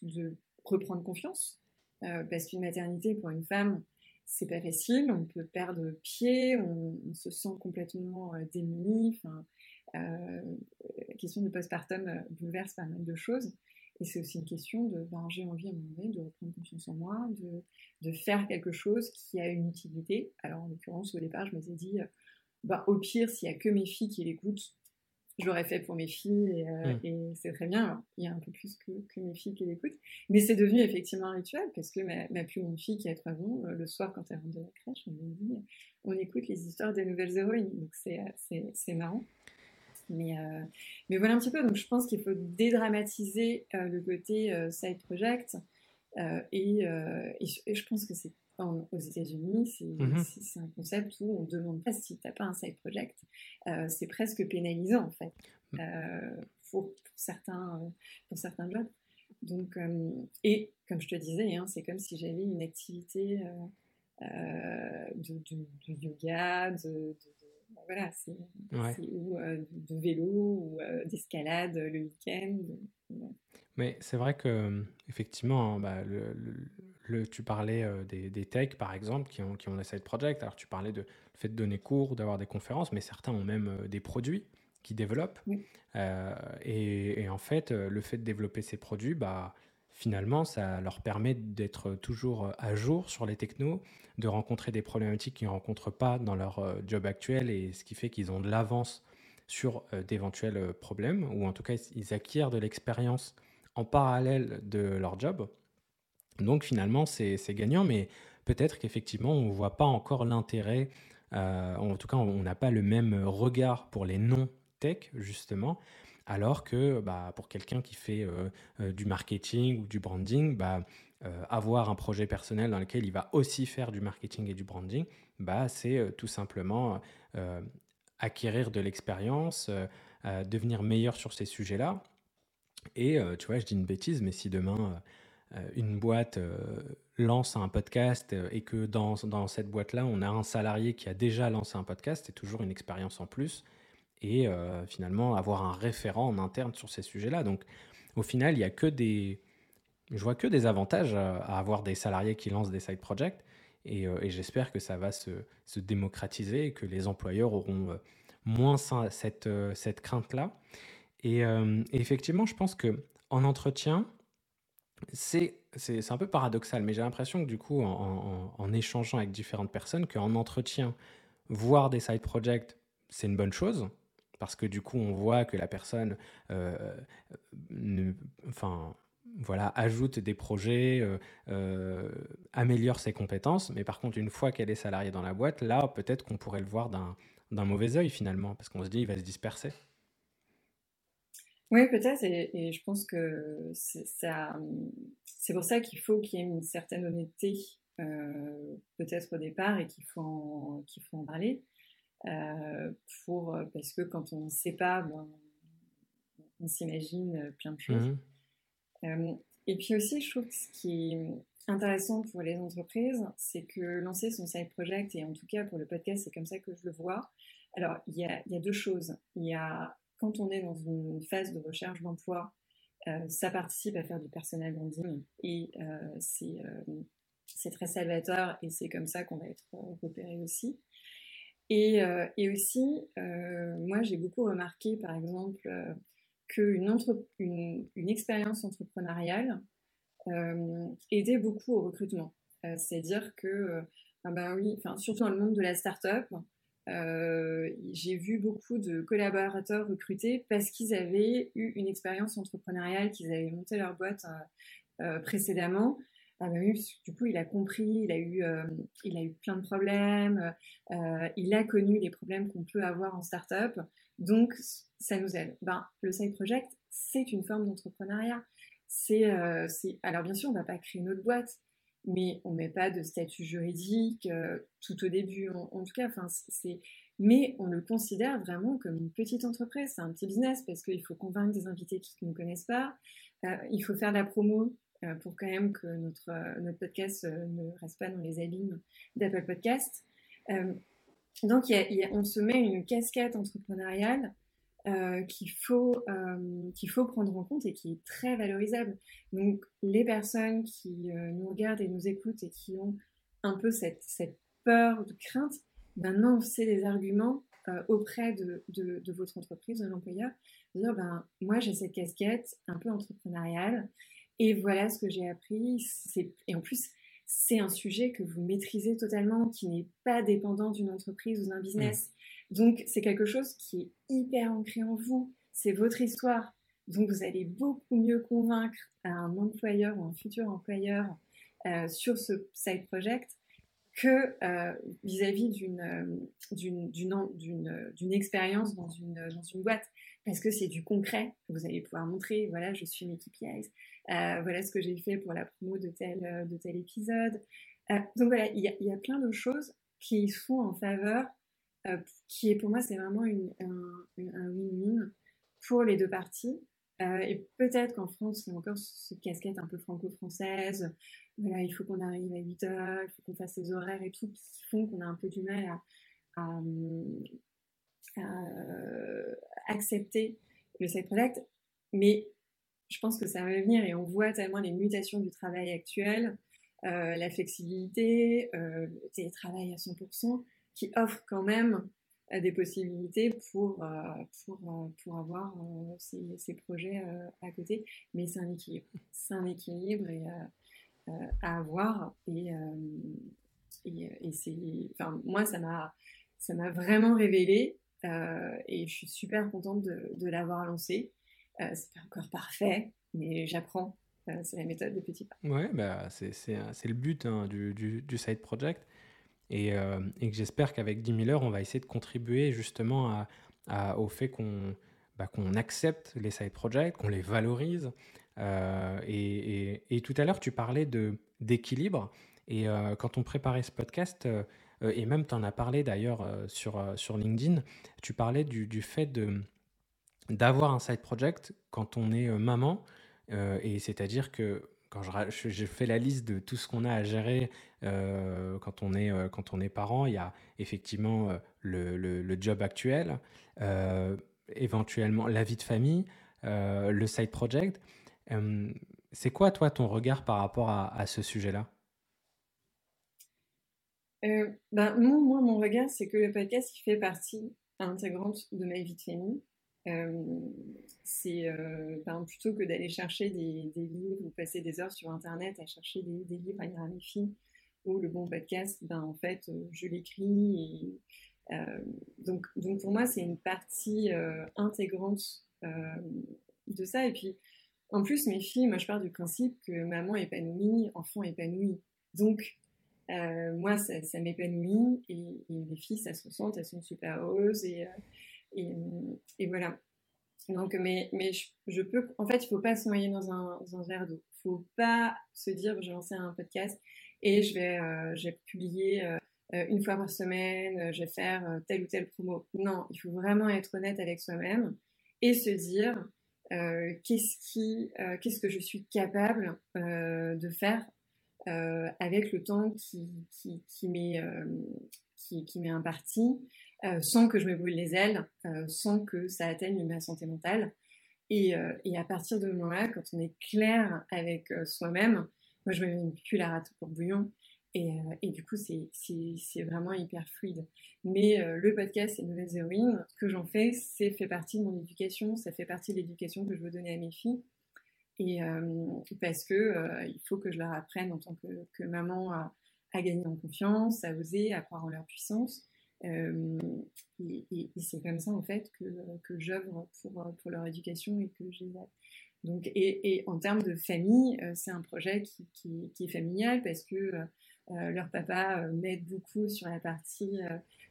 de, reprendre confiance. parce qu'une maternité pour une femme, c'est pas facile, on peut perdre pied, on, se sent complètement démuni. Enfin, la question du postpartum bouleverse pas mal de choses. Et c'est aussi une question de, ben, j'ai envie à un moment donné de reprendre confiance en moi, de, de, faire quelque chose qui a une utilité. Alors en l'occurrence, au départ, je m'étais dit, ben, au pire, s'il n'y a que mes filles qui l'écoutent, je l'aurais fait pour mes filles et, euh, mmh. c'est très bien. il y a un peu plus que, que mes filles qui l'écoutent. Mais c'est devenu effectivement un rituel parce que ma, ma plus grande fille qui a 3 ans, euh, le soir quand elle rentre de la crèche, on me dit on écoute les histoires des nouvelles héroïnes. Donc c'est marrant. Mais, euh, mais voilà un petit peu. Donc je pense qu'il faut dédramatiser euh, le côté euh, side project. Et, et, je pense que c'est aux États-Unis, mm-hmm. c'est un concept où on ne demande pas si tu n'as pas un side project. c'est presque pénalisant en fait mm. pour, pour, certains, pour certains jobs. Donc, et comme je te disais, hein, c'est comme si j'avais une activité de, de, yoga, de voilà, c'est ou euh, de vélo ou euh, d'escalade le week-end. Mais c'est vrai que effectivement, bah, le, tu parlais euh, des, des techs par exemple qui ont, qui ont des side projects. Alors tu parlais de fait de donner cours, d'avoir des conférences, mais certains ont même des produits qui développent. Et, et, en fait, le fait de développer ces produits, bah, finalement, ça leur permet d'être toujours à jour sur les technos, de rencontrer des problématiques qu'ils ne rencontrent pas dans leur euh, job actuel, et ce qui fait qu'ils ont de l'avance sur euh, d'éventuels euh, problèmes, ou en tout cas, ils acquièrent de l'expérience en parallèle de leur job. Donc finalement, c'est gagnant, mais peut-être qu'effectivement, on ne voit pas encore l'intérêt en tout cas, on n'a pas le même regard pour les non-tech, justement. Alors que bah, pour quelqu'un qui fait du marketing ou du branding, bah, avoir un projet personnel dans lequel il va aussi faire du marketing et du branding, bah, c'est tout simplement acquérir de l'expérience, devenir meilleur sur ces sujets-là. Et tu vois, je dis une bêtise, mais si demain une boîte lance un podcast et que dans, dans cette boîte-là, on a un salarié qui a déjà lancé un podcast, c'est toujours une expérience en plus. Et finalement, avoir un référent en interne sur ces sujets-là. Donc, au final, il y a que des. Je vois que des avantages à avoir des salariés qui lancent des side projects. Et, j'espère que ça va se, se, démocratiser et que les employeurs auront moins cette, cette crainte-là. Et, effectivement, je pense que en entretien, c'est un peu paradoxal, mais j'ai l'impression que du coup, en, en, échangeant avec différentes personnes, qu'en entretien, voir des side projects, c'est une bonne chose, parce que du coup, on voit que la personne ne, enfin, voilà, ajoute des projets, euh, euh, améliore ses compétences. Mais par contre, une fois qu'elle est salariée dans la boîte, là, peut-être qu'on pourrait le voir d'un mauvais œil finalement, parce qu'on se dit il va se disperser. Oui, peut-être, et, je pense que c'est pour ça qu'il faut qu'il y ait une certaine honnêteté, euh, peut-être au départ, et qu'il faut en parler. Pour, parce que quand on ne sait pas, ben, on s'imagine plein de choses. Mmh euh, et puis aussi, je trouve que ce qui est intéressant pour les entreprises, c'est que lancer son side project, et en tout cas pour le podcast, c'est comme ça que je le vois. Alors, il y a, il y a deux choses. Il y a, quand on est dans une phase de recherche d'emploi, euh, ça participe à faire du personal branding et euh, c'est c'est très salvateur et c'est comme ça qu'on va être repéré aussi. Et, et aussi, moi j'ai beaucoup remarqué par exemple qu'une une, une expérience entrepreneuriale euh, aidait beaucoup au recrutement. Euh, c'est-à-dire que, euh, ah bah oui, surtout dans le monde de la start-up, j'ai vu beaucoup de collaborateurs recrutés parce qu'ils avaient eu une expérience entrepreneuriale, qu'ils avaient monté leur boîte précédemment. Ah bah du coup, il a compris, il a eu, il a eu plein de problèmes, il a connu les problèmes qu'on peut avoir en start-up. Donc, ça nous aide. Ben, le side project, c'est une forme d'entrepreneuriat. C'est, euh, alors bien sûr, on ne va pas créer notre boîte, mais on ne met pas de statut juridique euh, tout au début. En, tout cas, c'est, mais on le considère vraiment comme une petite entreprise. C'est un petit business parce qu'il faut convaincre des invités qui ne nous connaissent pas. Euh, il faut faire de la promo pour quand même que notre, notre podcast ne reste pas dans les abîmes d'Apple Podcast. Donc, on se met une casquette entrepreneuriale euh, qu'il faut, euh, qu'il faut prendre en compte et qui est très valorisable. Donc, les personnes qui euh, nous regardent et nous écoutent et qui ont un peu cette, cette peur, de crainte, maintenant, c'est des arguments auprès de, de, votre entreprise, de l'employeur, dire, ben, moi, j'ai cette casquette un peu entrepreneuriale et voilà ce que j'ai appris. Et en plus, c'est un sujet que vous maîtrisez totalement, qui n'est pas dépendant d'une entreprise ou d'un business. Mmh. Donc, c'est quelque chose qui est hyper ancré en vous. C'est votre histoire. Donc, vous allez beaucoup mieux convaincre un employeur ou un futur employeur euh, sur ce side project que euh, vis-à-vis d'une, d'une, d'une, expérience dans une, dans une boîte. Parce que c'est du concret. Vous allez pouvoir montrer, voilà, je suis une KPIs, euh, voilà ce que j'ai fait pour la promo de tel, euh, de tel épisode. Euh, donc voilà, il y, a, plein de choses qui font en faveur, qui est pour moi, c'est vraiment une, un win-win pour les deux parties. et peut-être qu'en France, il y a encore cette casquette un peu franco-française. Voilà, il faut qu'on arrive à 8 heures, il faut qu'on fasse les horaires et tout, qui font qu'on a un peu du mal à, accepter le side project. Mais je pense que ça va venir et on voit tellement les mutations du travail actuel, euh, la flexibilité, euh, le télétravail à 100%, qui offre quand même euh, des possibilités pour, pour, pour avoir ces, ces, projets à côté. Mais c'est un équilibre. C'est un équilibre à avoir. Et, et, et c'est, enfin, moi, ça m'a, ça m'a vraiment révélé et je suis super contente de, l'avoir lancé. Euh, c'est pas encore parfait, mais j'apprends. Euh, c'est la méthode de petits pas. Ouais, bah, c'est le but hein, du, du, side project. et, que j'espère qu'avec 10 000 heures, on va essayer de contribuer justement au fait qu'on bah, qu'on accepte les side projects, qu'on les valorise. Et, tout à l'heure, tu parlais d'équilibre. Et quand on préparait ce podcast, et même tu en as parlé d'ailleurs sur, sur LinkedIn, tu parlais du, du fait de d'avoir un side project quand on est maman, et c'est-à-dire que quand je, je, fais la liste de tout ce qu'on a à gérer euh, quand, on est, euh, quand on est parent, il y a effectivement euh, le, le, job actuel, éventuellement la vie de famille, le side project. c'est quoi, toi, ton regard par rapport à ce sujet-là? Ben, moi, mon regard, c'est que le podcast il fait partie intégrante de ma vie de famille. Euh, c'est euh, ben, plutôt que d'aller chercher des, livres ou passer des heures sur Internet à chercher des, livres à lire à mes filles ou le bon podcast, ben, en fait, euh, je l'écris. Donc, donc pour moi, c'est une partie intégrante de ça. Et puis, en plus, mes filles, moi, je pars du principe que maman épanouie, enfant épanoui. Donc, moi, ça, m'épanouit et, les filles, ça se ressent, elles sont super heureuses et, et, voilà. Donc, mais, je, peux. En fait, il faut pas se noyer dans un, verre d'eau. Il faut pas se dire, je vais lancer un podcast et je vais, euh, je publier euh, une fois par semaine, je vais faire euh, telle ou telle promo. Non, il faut vraiment être honnête avec soi-même et se dire qu'est-ce que je suis capable de faire avec le temps qui, qui m'est imparti, euh, sans que je me brûle les ailes, euh, sans que ça atteigne ma santé mentale. Et, euh, à partir de moment-là, quand on est clair avec soi-même, moi je me mets une à pour bouillon. Et, du coup, c'est vraiment hyper fluide. Mais le podcast et Nouvelles Héroïnes, ce que j'en fais, c'est fait partie de mon éducation, ça fait partie de l'éducation que je veux donner à mes filles. Et parce que il faut que je leur apprenne en tant que, que maman à, à, gagner en confiance, à oser, à croire en leur puissance. Euh, et, c'est comme ça en fait que, que j'œuvre pour, pour leur éducation et que j'ai donc et, et, en termes de famille, euh, c'est un projet qui, qui, est familial parce que euh, leur papa m'aide beaucoup sur la partie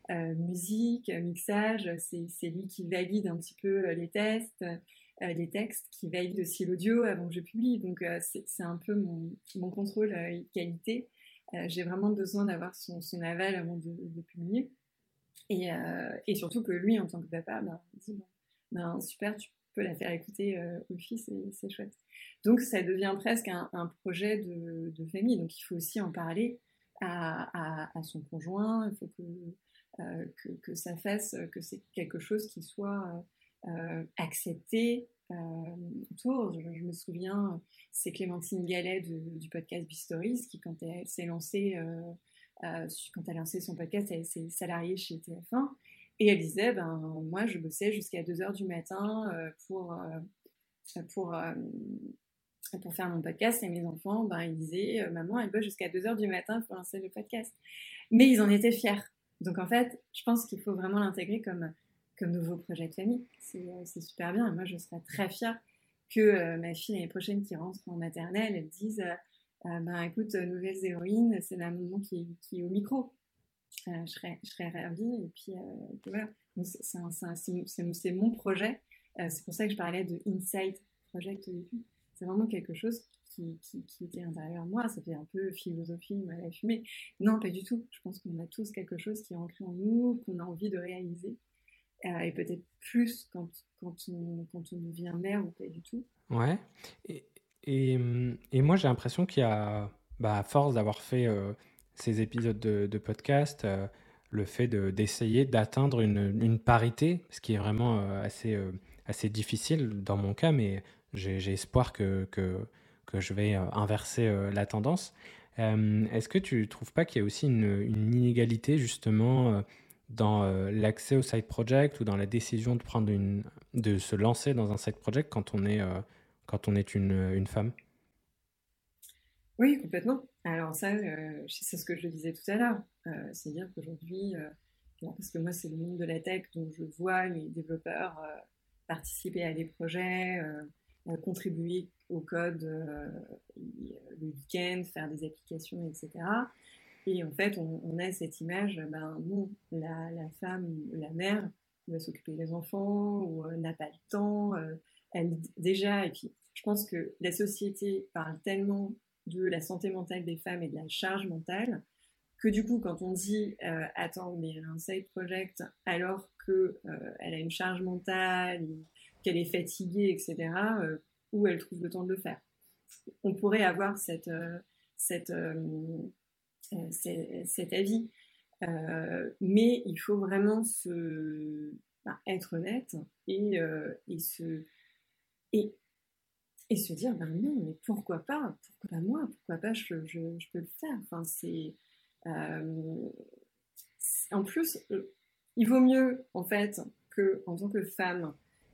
musique, mixage. C'est lui qui valide un petit peu les tests, les textes, qui valide aussi l'audio avant que je publie. Donc c'est un peu mon, contrôle qualité. J'ai vraiment besoin d'avoir son, aval avant de, publier. Et, euh, surtout que lui, en tant que papa, ben, dit ben, super, tu peux la faire écouter euh, au fils, c'est chouette. Donc ça devient presque un, projet de, famille. Donc il faut aussi en parler à, son conjoint. Il faut euh, que, que, ça fasse, que c'est quelque chose qui soit euh, accepté autour. Je, je, me souviens, c'est Clémentine Gallet du podcast Bistories qui, quand elle s'est lancée euh, quand elle a lancé son podcast, elle s'est salariée chez TF1. Et elle disait, ben, moi, je bossais jusqu'à 2h du matin euh, pour, euh, pour, pour faire mon podcast. Et mes enfants, ben, ils disaient, maman, elle bosse jusqu'à 2h du matin pour lancer le podcast. Mais ils en étaient fiers. Donc, en fait, je pense qu'il faut vraiment l'intégrer comme, comme nouveau projet de famille. C'est super bien. Moi, je serais très fière que ma fille l'année prochaine qui rentre en maternelle, elle dise euh, ben écoute, euh, Nouvelles Héroïnes, c'est la maman qui, est au micro. Euh, je, serais, je ravie. Et puis, voilà, c'est mon projet. c'est pour ça que je parlais de Insight Project au début. C'est vraiment quelque chose qui, était intérieur moi. Ça fait un peu philosophie, mal à fumer. Non, pas du tout. Je pense qu'on a tous quelque chose qui est ancré en nous, qu'on a envie de réaliser. Et peut-être plus quand, quand, on, quand on devient mère ou pas du tout. Ouais. Et, et, moi, j'ai l'impression qu'il y a, bah, à force d'avoir fait euh, ces épisodes de, podcast, euh, le fait d'essayer d'atteindre une, une, parité, ce qui est vraiment euh, assez, assez difficile dans mon cas, mais j'ai espoir que, que, que, je vais inverser la tendance. Est-ce que tu trouves pas qu'il y a aussi une inégalité justement dans l'accès au side project ou dans la décision de, prendre une, de se lancer dans un side project quand on est quand on est une, une femme? Oui, complètement. Alors ça, euh, c'est ce que je disais tout à l'heure. Euh, C'est-à-dire qu'aujourd'hui, euh, parce que moi c'est le monde de la tech, donc je vois les développeurs euh, participer à des projets, contribuer au code le week-end, faire des applications, etc. Et en fait, on, a cette image, ben non, la, la femme, la mère, va s'occuper des enfants ou n'a pas le temps. elle déjà, et puis je pense que la société parle tellement de la santé mentale des femmes et de la charge mentale que du coup, quand on dit euh, attends, mais un side project alors qu'elle euh, a une charge mentale, qu'elle est fatiguée, etc., euh, où elle trouve le temps de le faire On pourrait avoir cette, cette, cet avis, mais il faut vraiment se, bah, être honnête et, et, se, et, se dire ben non, mais pourquoi pas? Pourquoi pas moi? Pourquoi pas je, je, peux le faire? Enfin, euh, en plus, euh, il vaut mieux, en fait, que en tant que femme,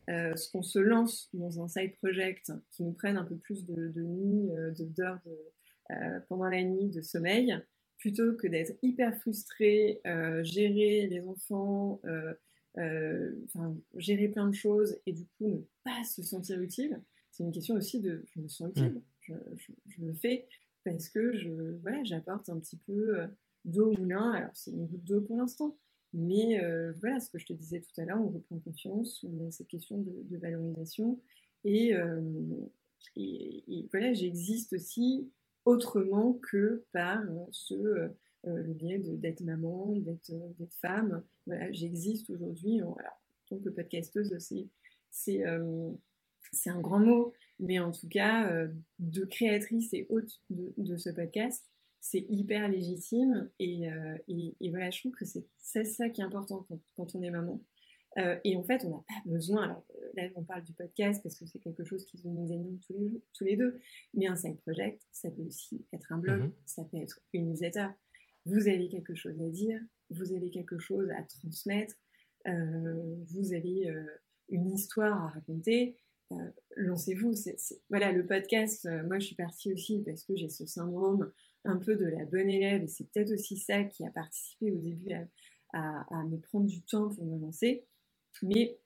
euh, qu'on se lance dans un side project qui nous prenne un peu plus de, de nuit, d'heures pendant la nuit de sommeil, plutôt que d'être hyper frustré, gérer les enfants, gérer plein de choses et du coup ne pas se sentir utile. C'est une question aussi de je me sens utile, mmh. je, je, le fais parce que je, voilà, j'apporte un petit peu euh, d'eau au moulin. Alors, c'est une goutte d'eau pour l'instant. Mais euh, voilà, ce que je te disais tout à l'heure, on reprend confiance, on a cette question de, valorisation. Euh, et, et, voilà, j'existe aussi autrement que par ce, le biais d'être maman, d'être femme. Voilà, j'existe aujourd'hui. En podcasteuse, c'est c'est un grand mot, mais en tout cas, euh, de créatrice et hôte de, ce podcast, c'est hyper légitime. Euh, et, voilà, je trouve que c'est ça qui est important quand, on est maman. Euh, et en fait, on n'a pas besoin, alors là on parle du podcast parce que c'est quelque chose qui nous anime tous les, tous les deux, mais un side project, ça peut aussi être un blog, mm-hmm. ça peut être une newsletter. Vous avez quelque chose à dire, vous avez quelque chose à transmettre, vous avez une histoire à raconter, euh, lancez-vous. Voilà, le podcast, euh, moi je suis partie aussi parce que j'ai ce syndrome un peu de la bonne élève et c'est peut-être aussi ça qui a participé au début à, me prendre du temps pour me lancer. Mais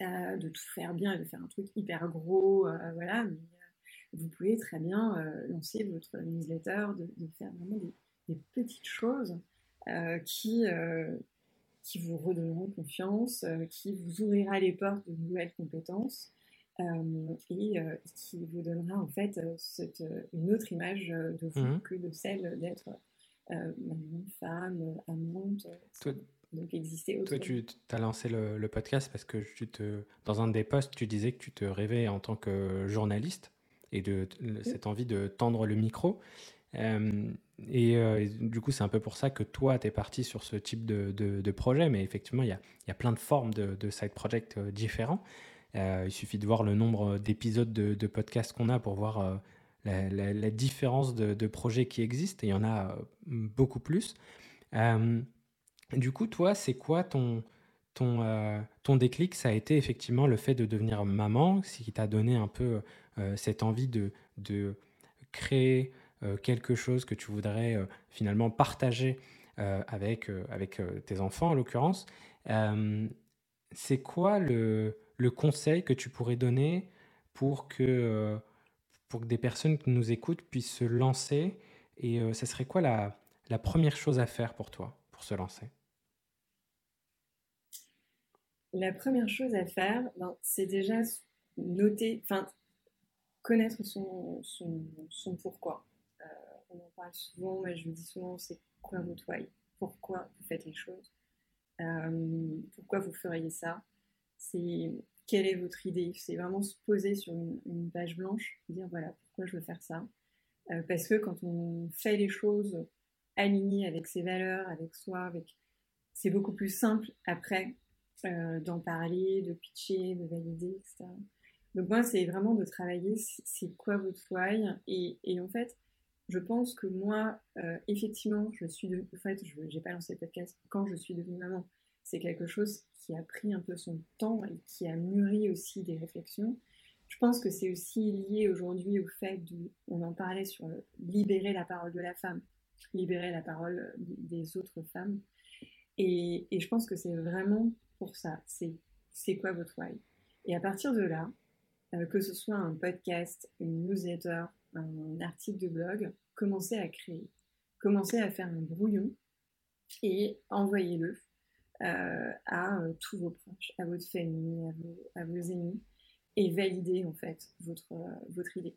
euh, de tout faire bien et de faire un truc hyper gros, voilà. vous pouvez très bien lancer votre newsletter, de, faire vraiment des, petites choses qui, qui vous redonneront confiance, qui vous ouvrira les portes de nouvelles compétences. Euh, et euh, qui vous donnera en fait euh, cette, une autre image de vous mmh que de celle d'être une femme, amante. Donc exister autrement. Toi, tu as lancé le, podcast parce que tu te, dans un des posts, tu disais que tu te rêvais en tant que journaliste et de, cette envie de tendre le micro. et, du coup, c'est un peu pour ça que toi, tu es parti sur ce type de, de, projet. Mais effectivement, il y a, y a, plein de formes de, side projects différents. Euh, il suffit de voir le nombre d'épisodes de, de podcasts qu'on a pour voir euh, la, différence de, projets qui existent. Et il y en a euh, beaucoup plus. Du coup, toi, c'est quoi ton, ton, ton déclic? Ça a été effectivement le fait de devenir maman, ce qui t'a donné un peu cette envie de, de créer quelque chose que tu voudrais finalement partager avec, avec tes enfants en l'occurrence. c'est quoi le, le conseil que tu pourrais donner pour que, euh, pour que des personnes qui nous écoutent puissent se lancer? Et euh, ça serait quoi la, la première chose à faire pour toi, pour se lancer? La première chose à faire, ben, c'est déjà noter, connaître son, pourquoi. Euh, on en parle souvent, mais je me dis souvent, c'est quoi votre why Pourquoi vous faites les choses Pourquoi vous feriez ça C'est quelle est votre idée C'est vraiment se poser sur une, page blanche, dire voilà pourquoi je veux faire ça. Euh, parce que quand on fait les choses alignées avec ses valeurs, avec soi, avec c'est beaucoup plus simple après euh, d'en parler, de pitcher, de valider, etc. Donc moi, c'est vraiment de travailler, c'est quoi votre why et, en fait, je pense que moi, euh, effectivement, je suis, de, en fait, je n'ai pas lancé le podcast quand je suis devenue maman. C'est quelque chose qui a pris un peu son temps et qui a mûri aussi des réflexions. Je pense que c'est aussi lié aujourd'hui au fait de, on en parlait sur libérer la parole de la femme, libérer la parole des autres femmes. Et, je pense que c'est vraiment pour ça. C'est, c'est quoi votre why? Et à partir de là, euh, que ce soit un podcast, une newsletter, un article de blog, commencez à créer. commencez à faire un brouillon et envoyez-le à tous vos proches, à votre famille, à vos, ennemis, et validez en fait votre, votre idée.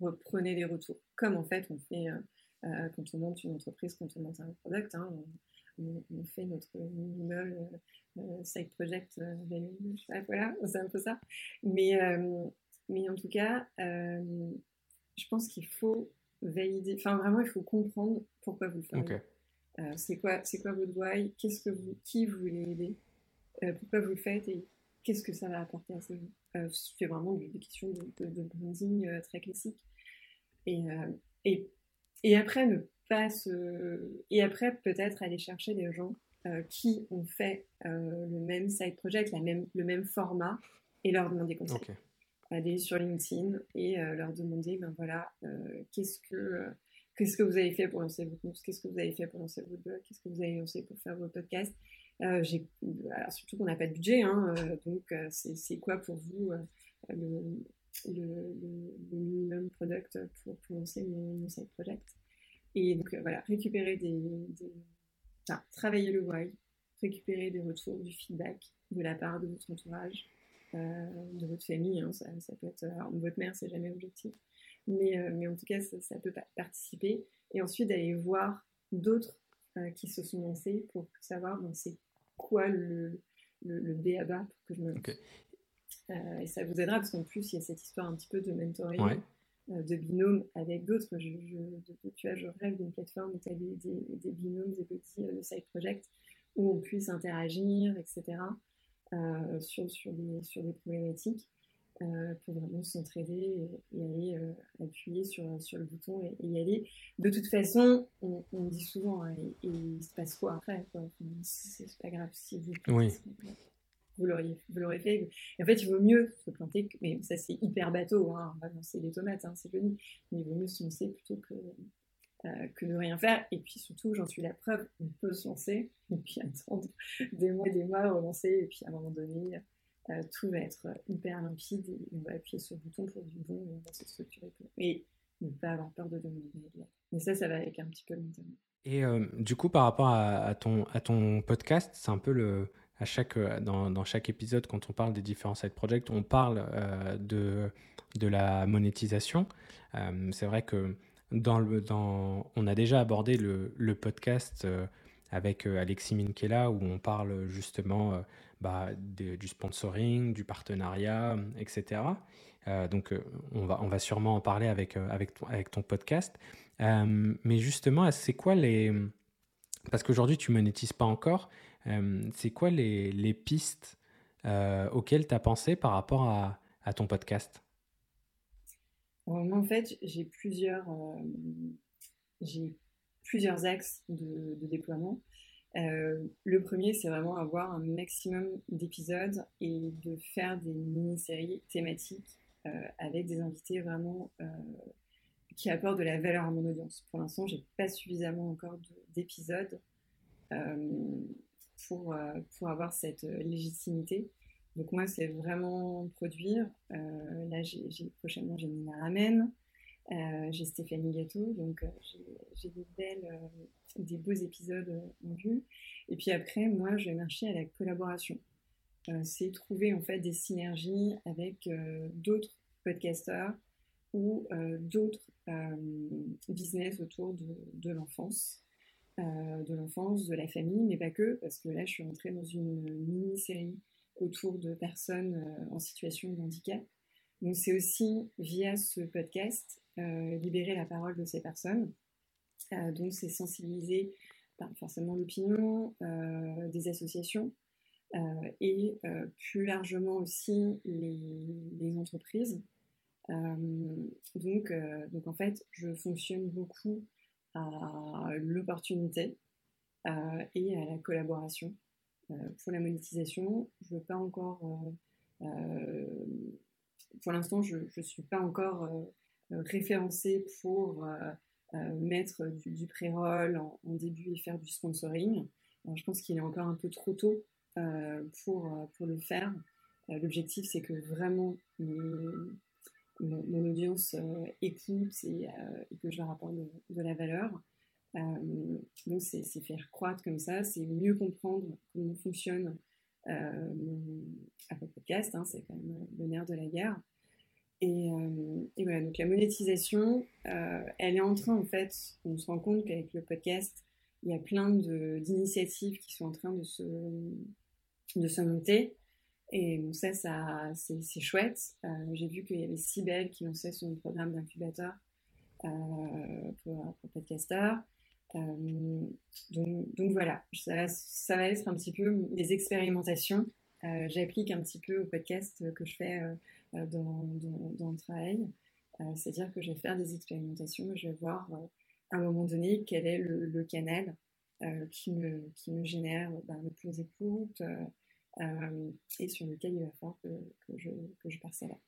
Reprenez les retours, comme en fait on fait quand on monte une entreprise, quand on monte un product. Hein, fait notre minimal euh, side project euh, voilà, c'est un peu ça. Mais, euh, mais en tout cas, je pense qu'il faut valider, enfin vraiment, il faut comprendre pourquoi vous le faites. c'est quoi, c'est quoi votre why? Qu'est-ce que vous, qui vous voulez aider? Pourquoi vous le faites et qu'est-ce que ça va apporter à ces gens? C'est vraiment des, questions de, de, branding très classiques. Et, et, et après, ne pas se... Et après, peut-être aller chercher des gens euh, qui ont fait euh, le même side project, la même, le même format, et leur demander conseil. Aller sur LinkedIn et euh, leur demander, ben voilà, qu'est-ce que qu'est-ce que vous avez fait pour lancer votre news, qu'est-ce que vous avez fait pour lancer votre blog, qu'est-ce que vous avez lancé pour faire votre podcast. j'ai, alors surtout qu'on n'a pas de budget, hein, donc c'est, quoi pour vous le, le, minimum product pour, pour lancer mon, side project? Et donc voilà, récupérer des enfin, travailler le why, récupérer des retours, du feedback de la part de votre entourage, euh, de votre famille. Hein, ça, peut être, alors, votre mère, c'est jamais objectif, mais, euh, mais en tout cas, ça, peut participer. Et ensuite, d'aller voir d'autres euh, qui se sont lancés pour savoir c'est quoi le, le, le B à bas pour que je me et ça vous aidera parce qu'en plus, il y a cette histoire un petit peu de mentoring. Euh, de binômes avec d'autres. Je, tu vois, je rêve d'une plateforme où tu as des, binômes, des petits euh, side projects où on puisse interagir, etc. Euh, sur, sur, des, sur des problématiques pour vraiment s'entraider et, aller appuyer sur, sur le bouton et, y aller. De toute façon, on, dit souvent, hein, et, il se passe quoi après C'est pas grave si vous. Oui vous l'auriez fait. En fait, il vaut mieux se planter, mais ça c'est hyper bateau, hein, on va lancer des tomates, hein, c'est joli, mais il vaut mieux se lancer plutôt que, euh, que de rien faire. Et puis surtout, j'en suis la preuve, on peut se lancer, et puis attendre des mois et des mois, relancer, et puis à un moment donné, euh, tout va être hyper limpide, et on va appuyer sur le bouton pour du bon, et on va se structurer. Et ne pas avoir peur de demander Mais ça, ça va avec un petit peu le Et euh, du coup, par rapport à, ton, à ton podcast, c'est un peu le, euh, dans, chaque épisode, quand on parle des différents side projects, on parle euh, de, de la monétisation. Euh, c'est vrai que dans le, dans, on a déjà abordé le, le podcast avec Alexis Minkela où on parle justement bah, du sponsoring, du partenariat, etc. donc on, va, on va sûrement en parler avec, avec, ton, avec ton podcast. mais justement, c'est quoi les... Parce qu'aujourd'hui, tu monétises pas encore, c'est quoi les, les pistes euh, auxquelles tu as pensé par rapport à, ton podcast? Moi, en fait, j'ai plusieurs, euh, j'ai plusieurs axes de, de déploiement. le premier, c'est vraiment avoir un maximum d'épisodes et de faire des mini-séries thématiques avec des invités vraiment qui apportent de la valeur à mon audience. Pour l'instant, j'ai pas suffisamment encore d'épisodes pour, euh, pour avoir cette euh, légitimité. Donc moi, c'est vraiment produire. Euh, là, prochainement, j'ai Nina Ramen, j'ai Stéphanie Gâteau, donc j'ai, des belles, des beaux épisodes en vue. Et puis après, moi, je vais marcher à la collaboration. c'est trouver en fait des synergies avec d'autres podcasteurs ou d'autres business autour de l'enfance. Euh, de l'enfance, de la famille, mais pas que, parce que là, je suis entrée dans une mini-série autour de personnes euh, en situation de handicap. Donc, c'est aussi via ce podcast euh, libérer la parole de ces personnes. donc, c'est sensibiliser forcément l'opinion des associations et plus largement aussi les, les entreprises. donc, donc, en fait, je fonctionne beaucoup à l'opportunité euh, et à la collaboration. Euh, pour la monétisation, je veux pas encore, euh, pour l'instant, je ne suis pas encore référencée pour mettre du, pré-roll en, début et faire du sponsoring. je pense qu'il est encore un peu trop tôt pour, pour le faire. L'objectif, c'est que vraiment mon, audience euh, écoute euh, et, que je leur apporte de, la valeur. donc c'est faire croître comme ça, c'est mieux comprendre comment fonctionne Apple Podcast, hein, c'est quand même le nerf de la guerre. Et, et, voilà, donc la monétisation, elle est en train, en fait, on se rend compte qu'avec le podcast, il y a plein d'initiatives qui sont en train de se, de se monter. Et ça, ça c'est chouette. Euh, j'ai vu qu'il y avait Cybelle qui lançait son programme d'incubateur euh, pour, pour. Euh, donc, voilà, ça va, être un petit peu des expérimentations. J'applique un petit peu au podcast que je fais dans, dans, dans, le travail. C'est-à-dire que je vais faire des expérimentations et je vais voir à un moment donné quel est le, canal qui, me, qui me génère ben, le plus d'écoute et sur lequel il va falloir que, que je, que je là.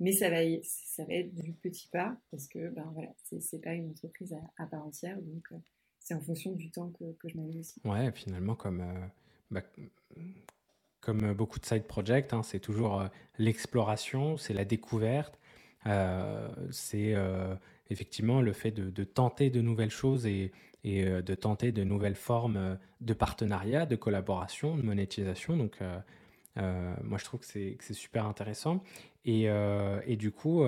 Mais ça va, ça va être du petit pas parce que ben voilà, c'est pas une entreprise à, part entière, donc euh, c'est en fonction du temps que, que je m'amuse aussi. Ouais, finalement, comme, euh, bah, comme beaucoup de side projects, hein, c'est toujours l'exploration, c'est la découverte, c'est effectivement le fait de, de, tenter de nouvelles choses et, et euh, de tenter de nouvelles formes euh, de partenariat, de collaboration, de monétisation. Donc, euh, moi, je trouve que c'est super intéressant. Et, du coup,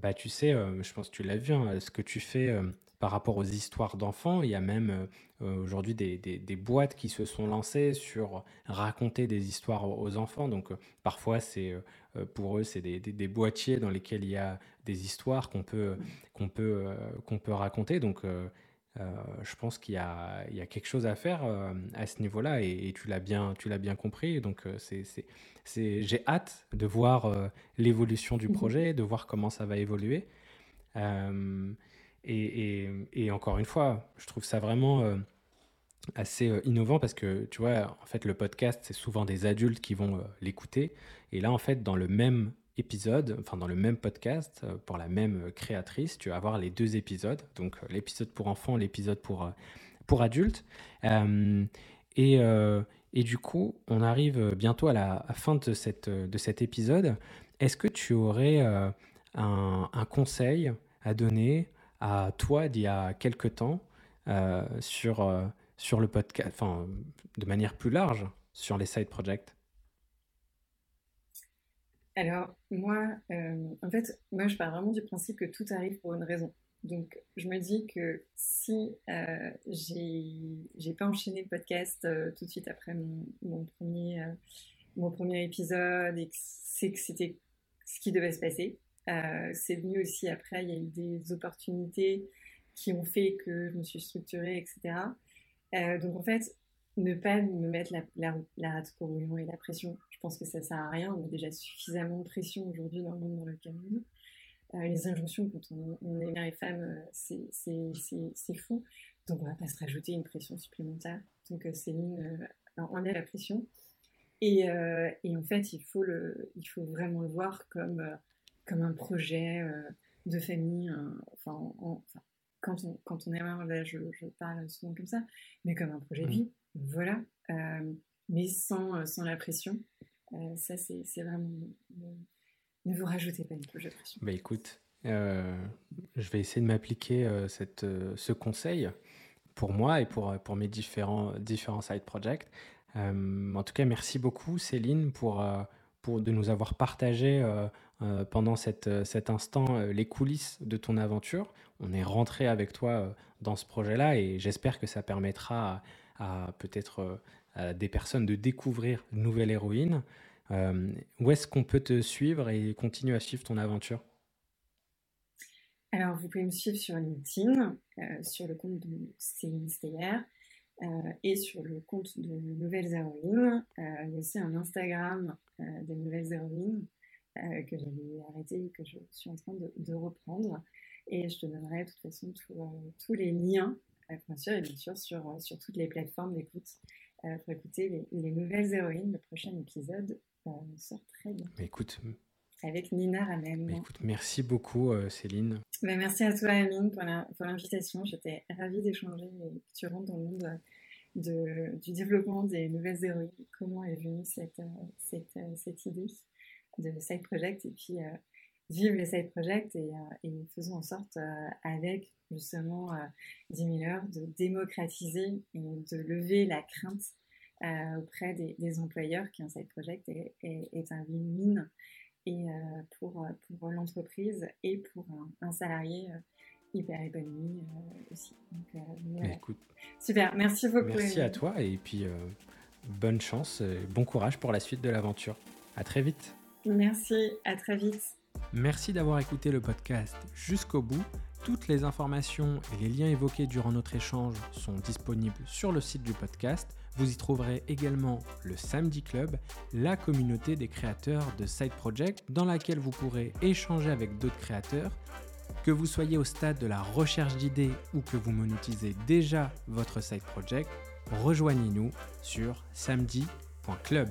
bah, tu sais, je pense que tu l'as vu, hein, ce que tu fais par rapport aux histoires d'enfants. Il y a même aujourd'hui des, boîtes qui se sont lancées sur raconter des histoires aux enfants. Donc parfois, c'est pour eux, c'est des, des, boîtiers dans lesquels il y a des histoires qu'on peut, qu'on peut, qu'on peut raconter. Donc je pense qu'il y, y a, quelque chose à faire euh, à ce niveau-là et, tu l'as bien, tu l'as bien compris. Donc, euh, c'est, j'ai hâte de voir l'évolution du mmh projet, de voir comment ça va évoluer. Et, et, encore une fois, je trouve ça vraiment assez innovant parce que tu vois, en fait, le podcast, c'est souvent des adultes qui vont l'écouter. Et là, en fait, dans le même épisode, enfin dans le même podcast, euh, pour la même euh, créatrice, tu vas avoir les deux épisodes, donc euh, l'épisode pour enfants, l'épisode pour, pour adultes. et, et, du coup, on arrive bientôt à la fin de, cette, de cet épisode. Est-ce que tu aurais un, un, conseil à donner à toi d'il y a quelques temps sur, sur le podcast, enfin de manière plus large, sur les side projects? Alors, moi, euh, en fait, moi, je pars vraiment du principe que tout arrive pour une raison. Donc, je me dis que si euh, j'ai pas enchaîné le podcast euh, tout de suite après mon, premier, euh, mon premier épisode et que c'est que c'était ce qui devait se passer, c'est venu aussi après, il y a eu des opportunités qui ont fait que je me suis structurée, etc. donc, en fait, ne pas me mettre la, la, la rate pour et la pression. Je pense que ça sert à rien. On a déjà suffisamment de pression aujourd'hui dans le monde dans lequel on est. Euh, les injonctions, quand on, est mère et femme, euh, c'est fou. Donc, on va pas se rajouter une pression supplémentaire. Donc, euh, Céline euh, enlève la pression. Et, et, en fait, il faut, le, il faut vraiment le voir comme, comme un projet de famille. enfin, enfin, quand on, quand on est mère, là, je, je, parle souvent comme ça, mais comme un projet de mmh. vie. Voilà, mais sans, sans la pression. Euh, ça, c'est vraiment. Ne vous rajoutez pas une couche de pression. Bah écoute, je vais essayer de m'appliquer cette ce conseil pour moi et pour, pour mes différents, différents side projects. en tout cas, merci beaucoup Céline pour, pour de nous avoir partagé pendant cette, cet instant les coulisses de ton aventure. On est rentré avec toi dans ce projet-là et j'espère que ça permettra à peut-être euh, des personnes de découvrir une nouvelle héroïne. Euh, où est-ce qu'on peut te suivre et continuer à suivre ton aventure? Alors, vous pouvez me suivre sur LinkedIn, euh, sur le compte de Céline Steyer et sur le compte de Nouvelles Héroïnes. il y a aussi un Instagram des Nouvelles Héroïnes que j'avais arrêté et que je suis en train de, reprendre. Et je te donnerai de toute façon tous les liens bien sûr, et bien sûr sur, euh, sur toutes les plateformes d'écoute euh, pour écouter les, nouvelles héroïnes. Le prochain épisode euh, sort très bien. écoute, avec Nina Ramen. écoute, merci beaucoup Céline. Bah, merci à toi Amine pour l'invitation. J'étais ravie d'échanger et que tu rentres dans le monde de, du développement des nouvelles héroïnes. Comment est venue cette, cette, cette idée de Side Project et puis vivre les side projects et, faisons en sorte, avec justement 10 000 heures, de démocratiser et de lever la crainte auprès des, employeurs qu'un side project est, est, un win-win et pour, pour l'entreprise et pour un, salarié hyper épanoui aussi. Écoute, Super, merci beaucoup. Merci à toi et puis bonne chance, et bon courage pour la suite de l'aventure. À très vite. Merci, à très vite. Merci d'avoir écouté le podcast jusqu'au bout. Toutes les informations et les liens évoqués durant notre échange sont disponibles sur le site du podcast. Vous y trouverez également le Samedi Club, la communauté des créateurs de Side Project dans laquelle vous pourrez échanger avec d'autres créateurs. Que vous soyez au stade de la recherche d'idées ou que vous monétisez déjà votre Side Project, rejoignez-nous sur samedi.club.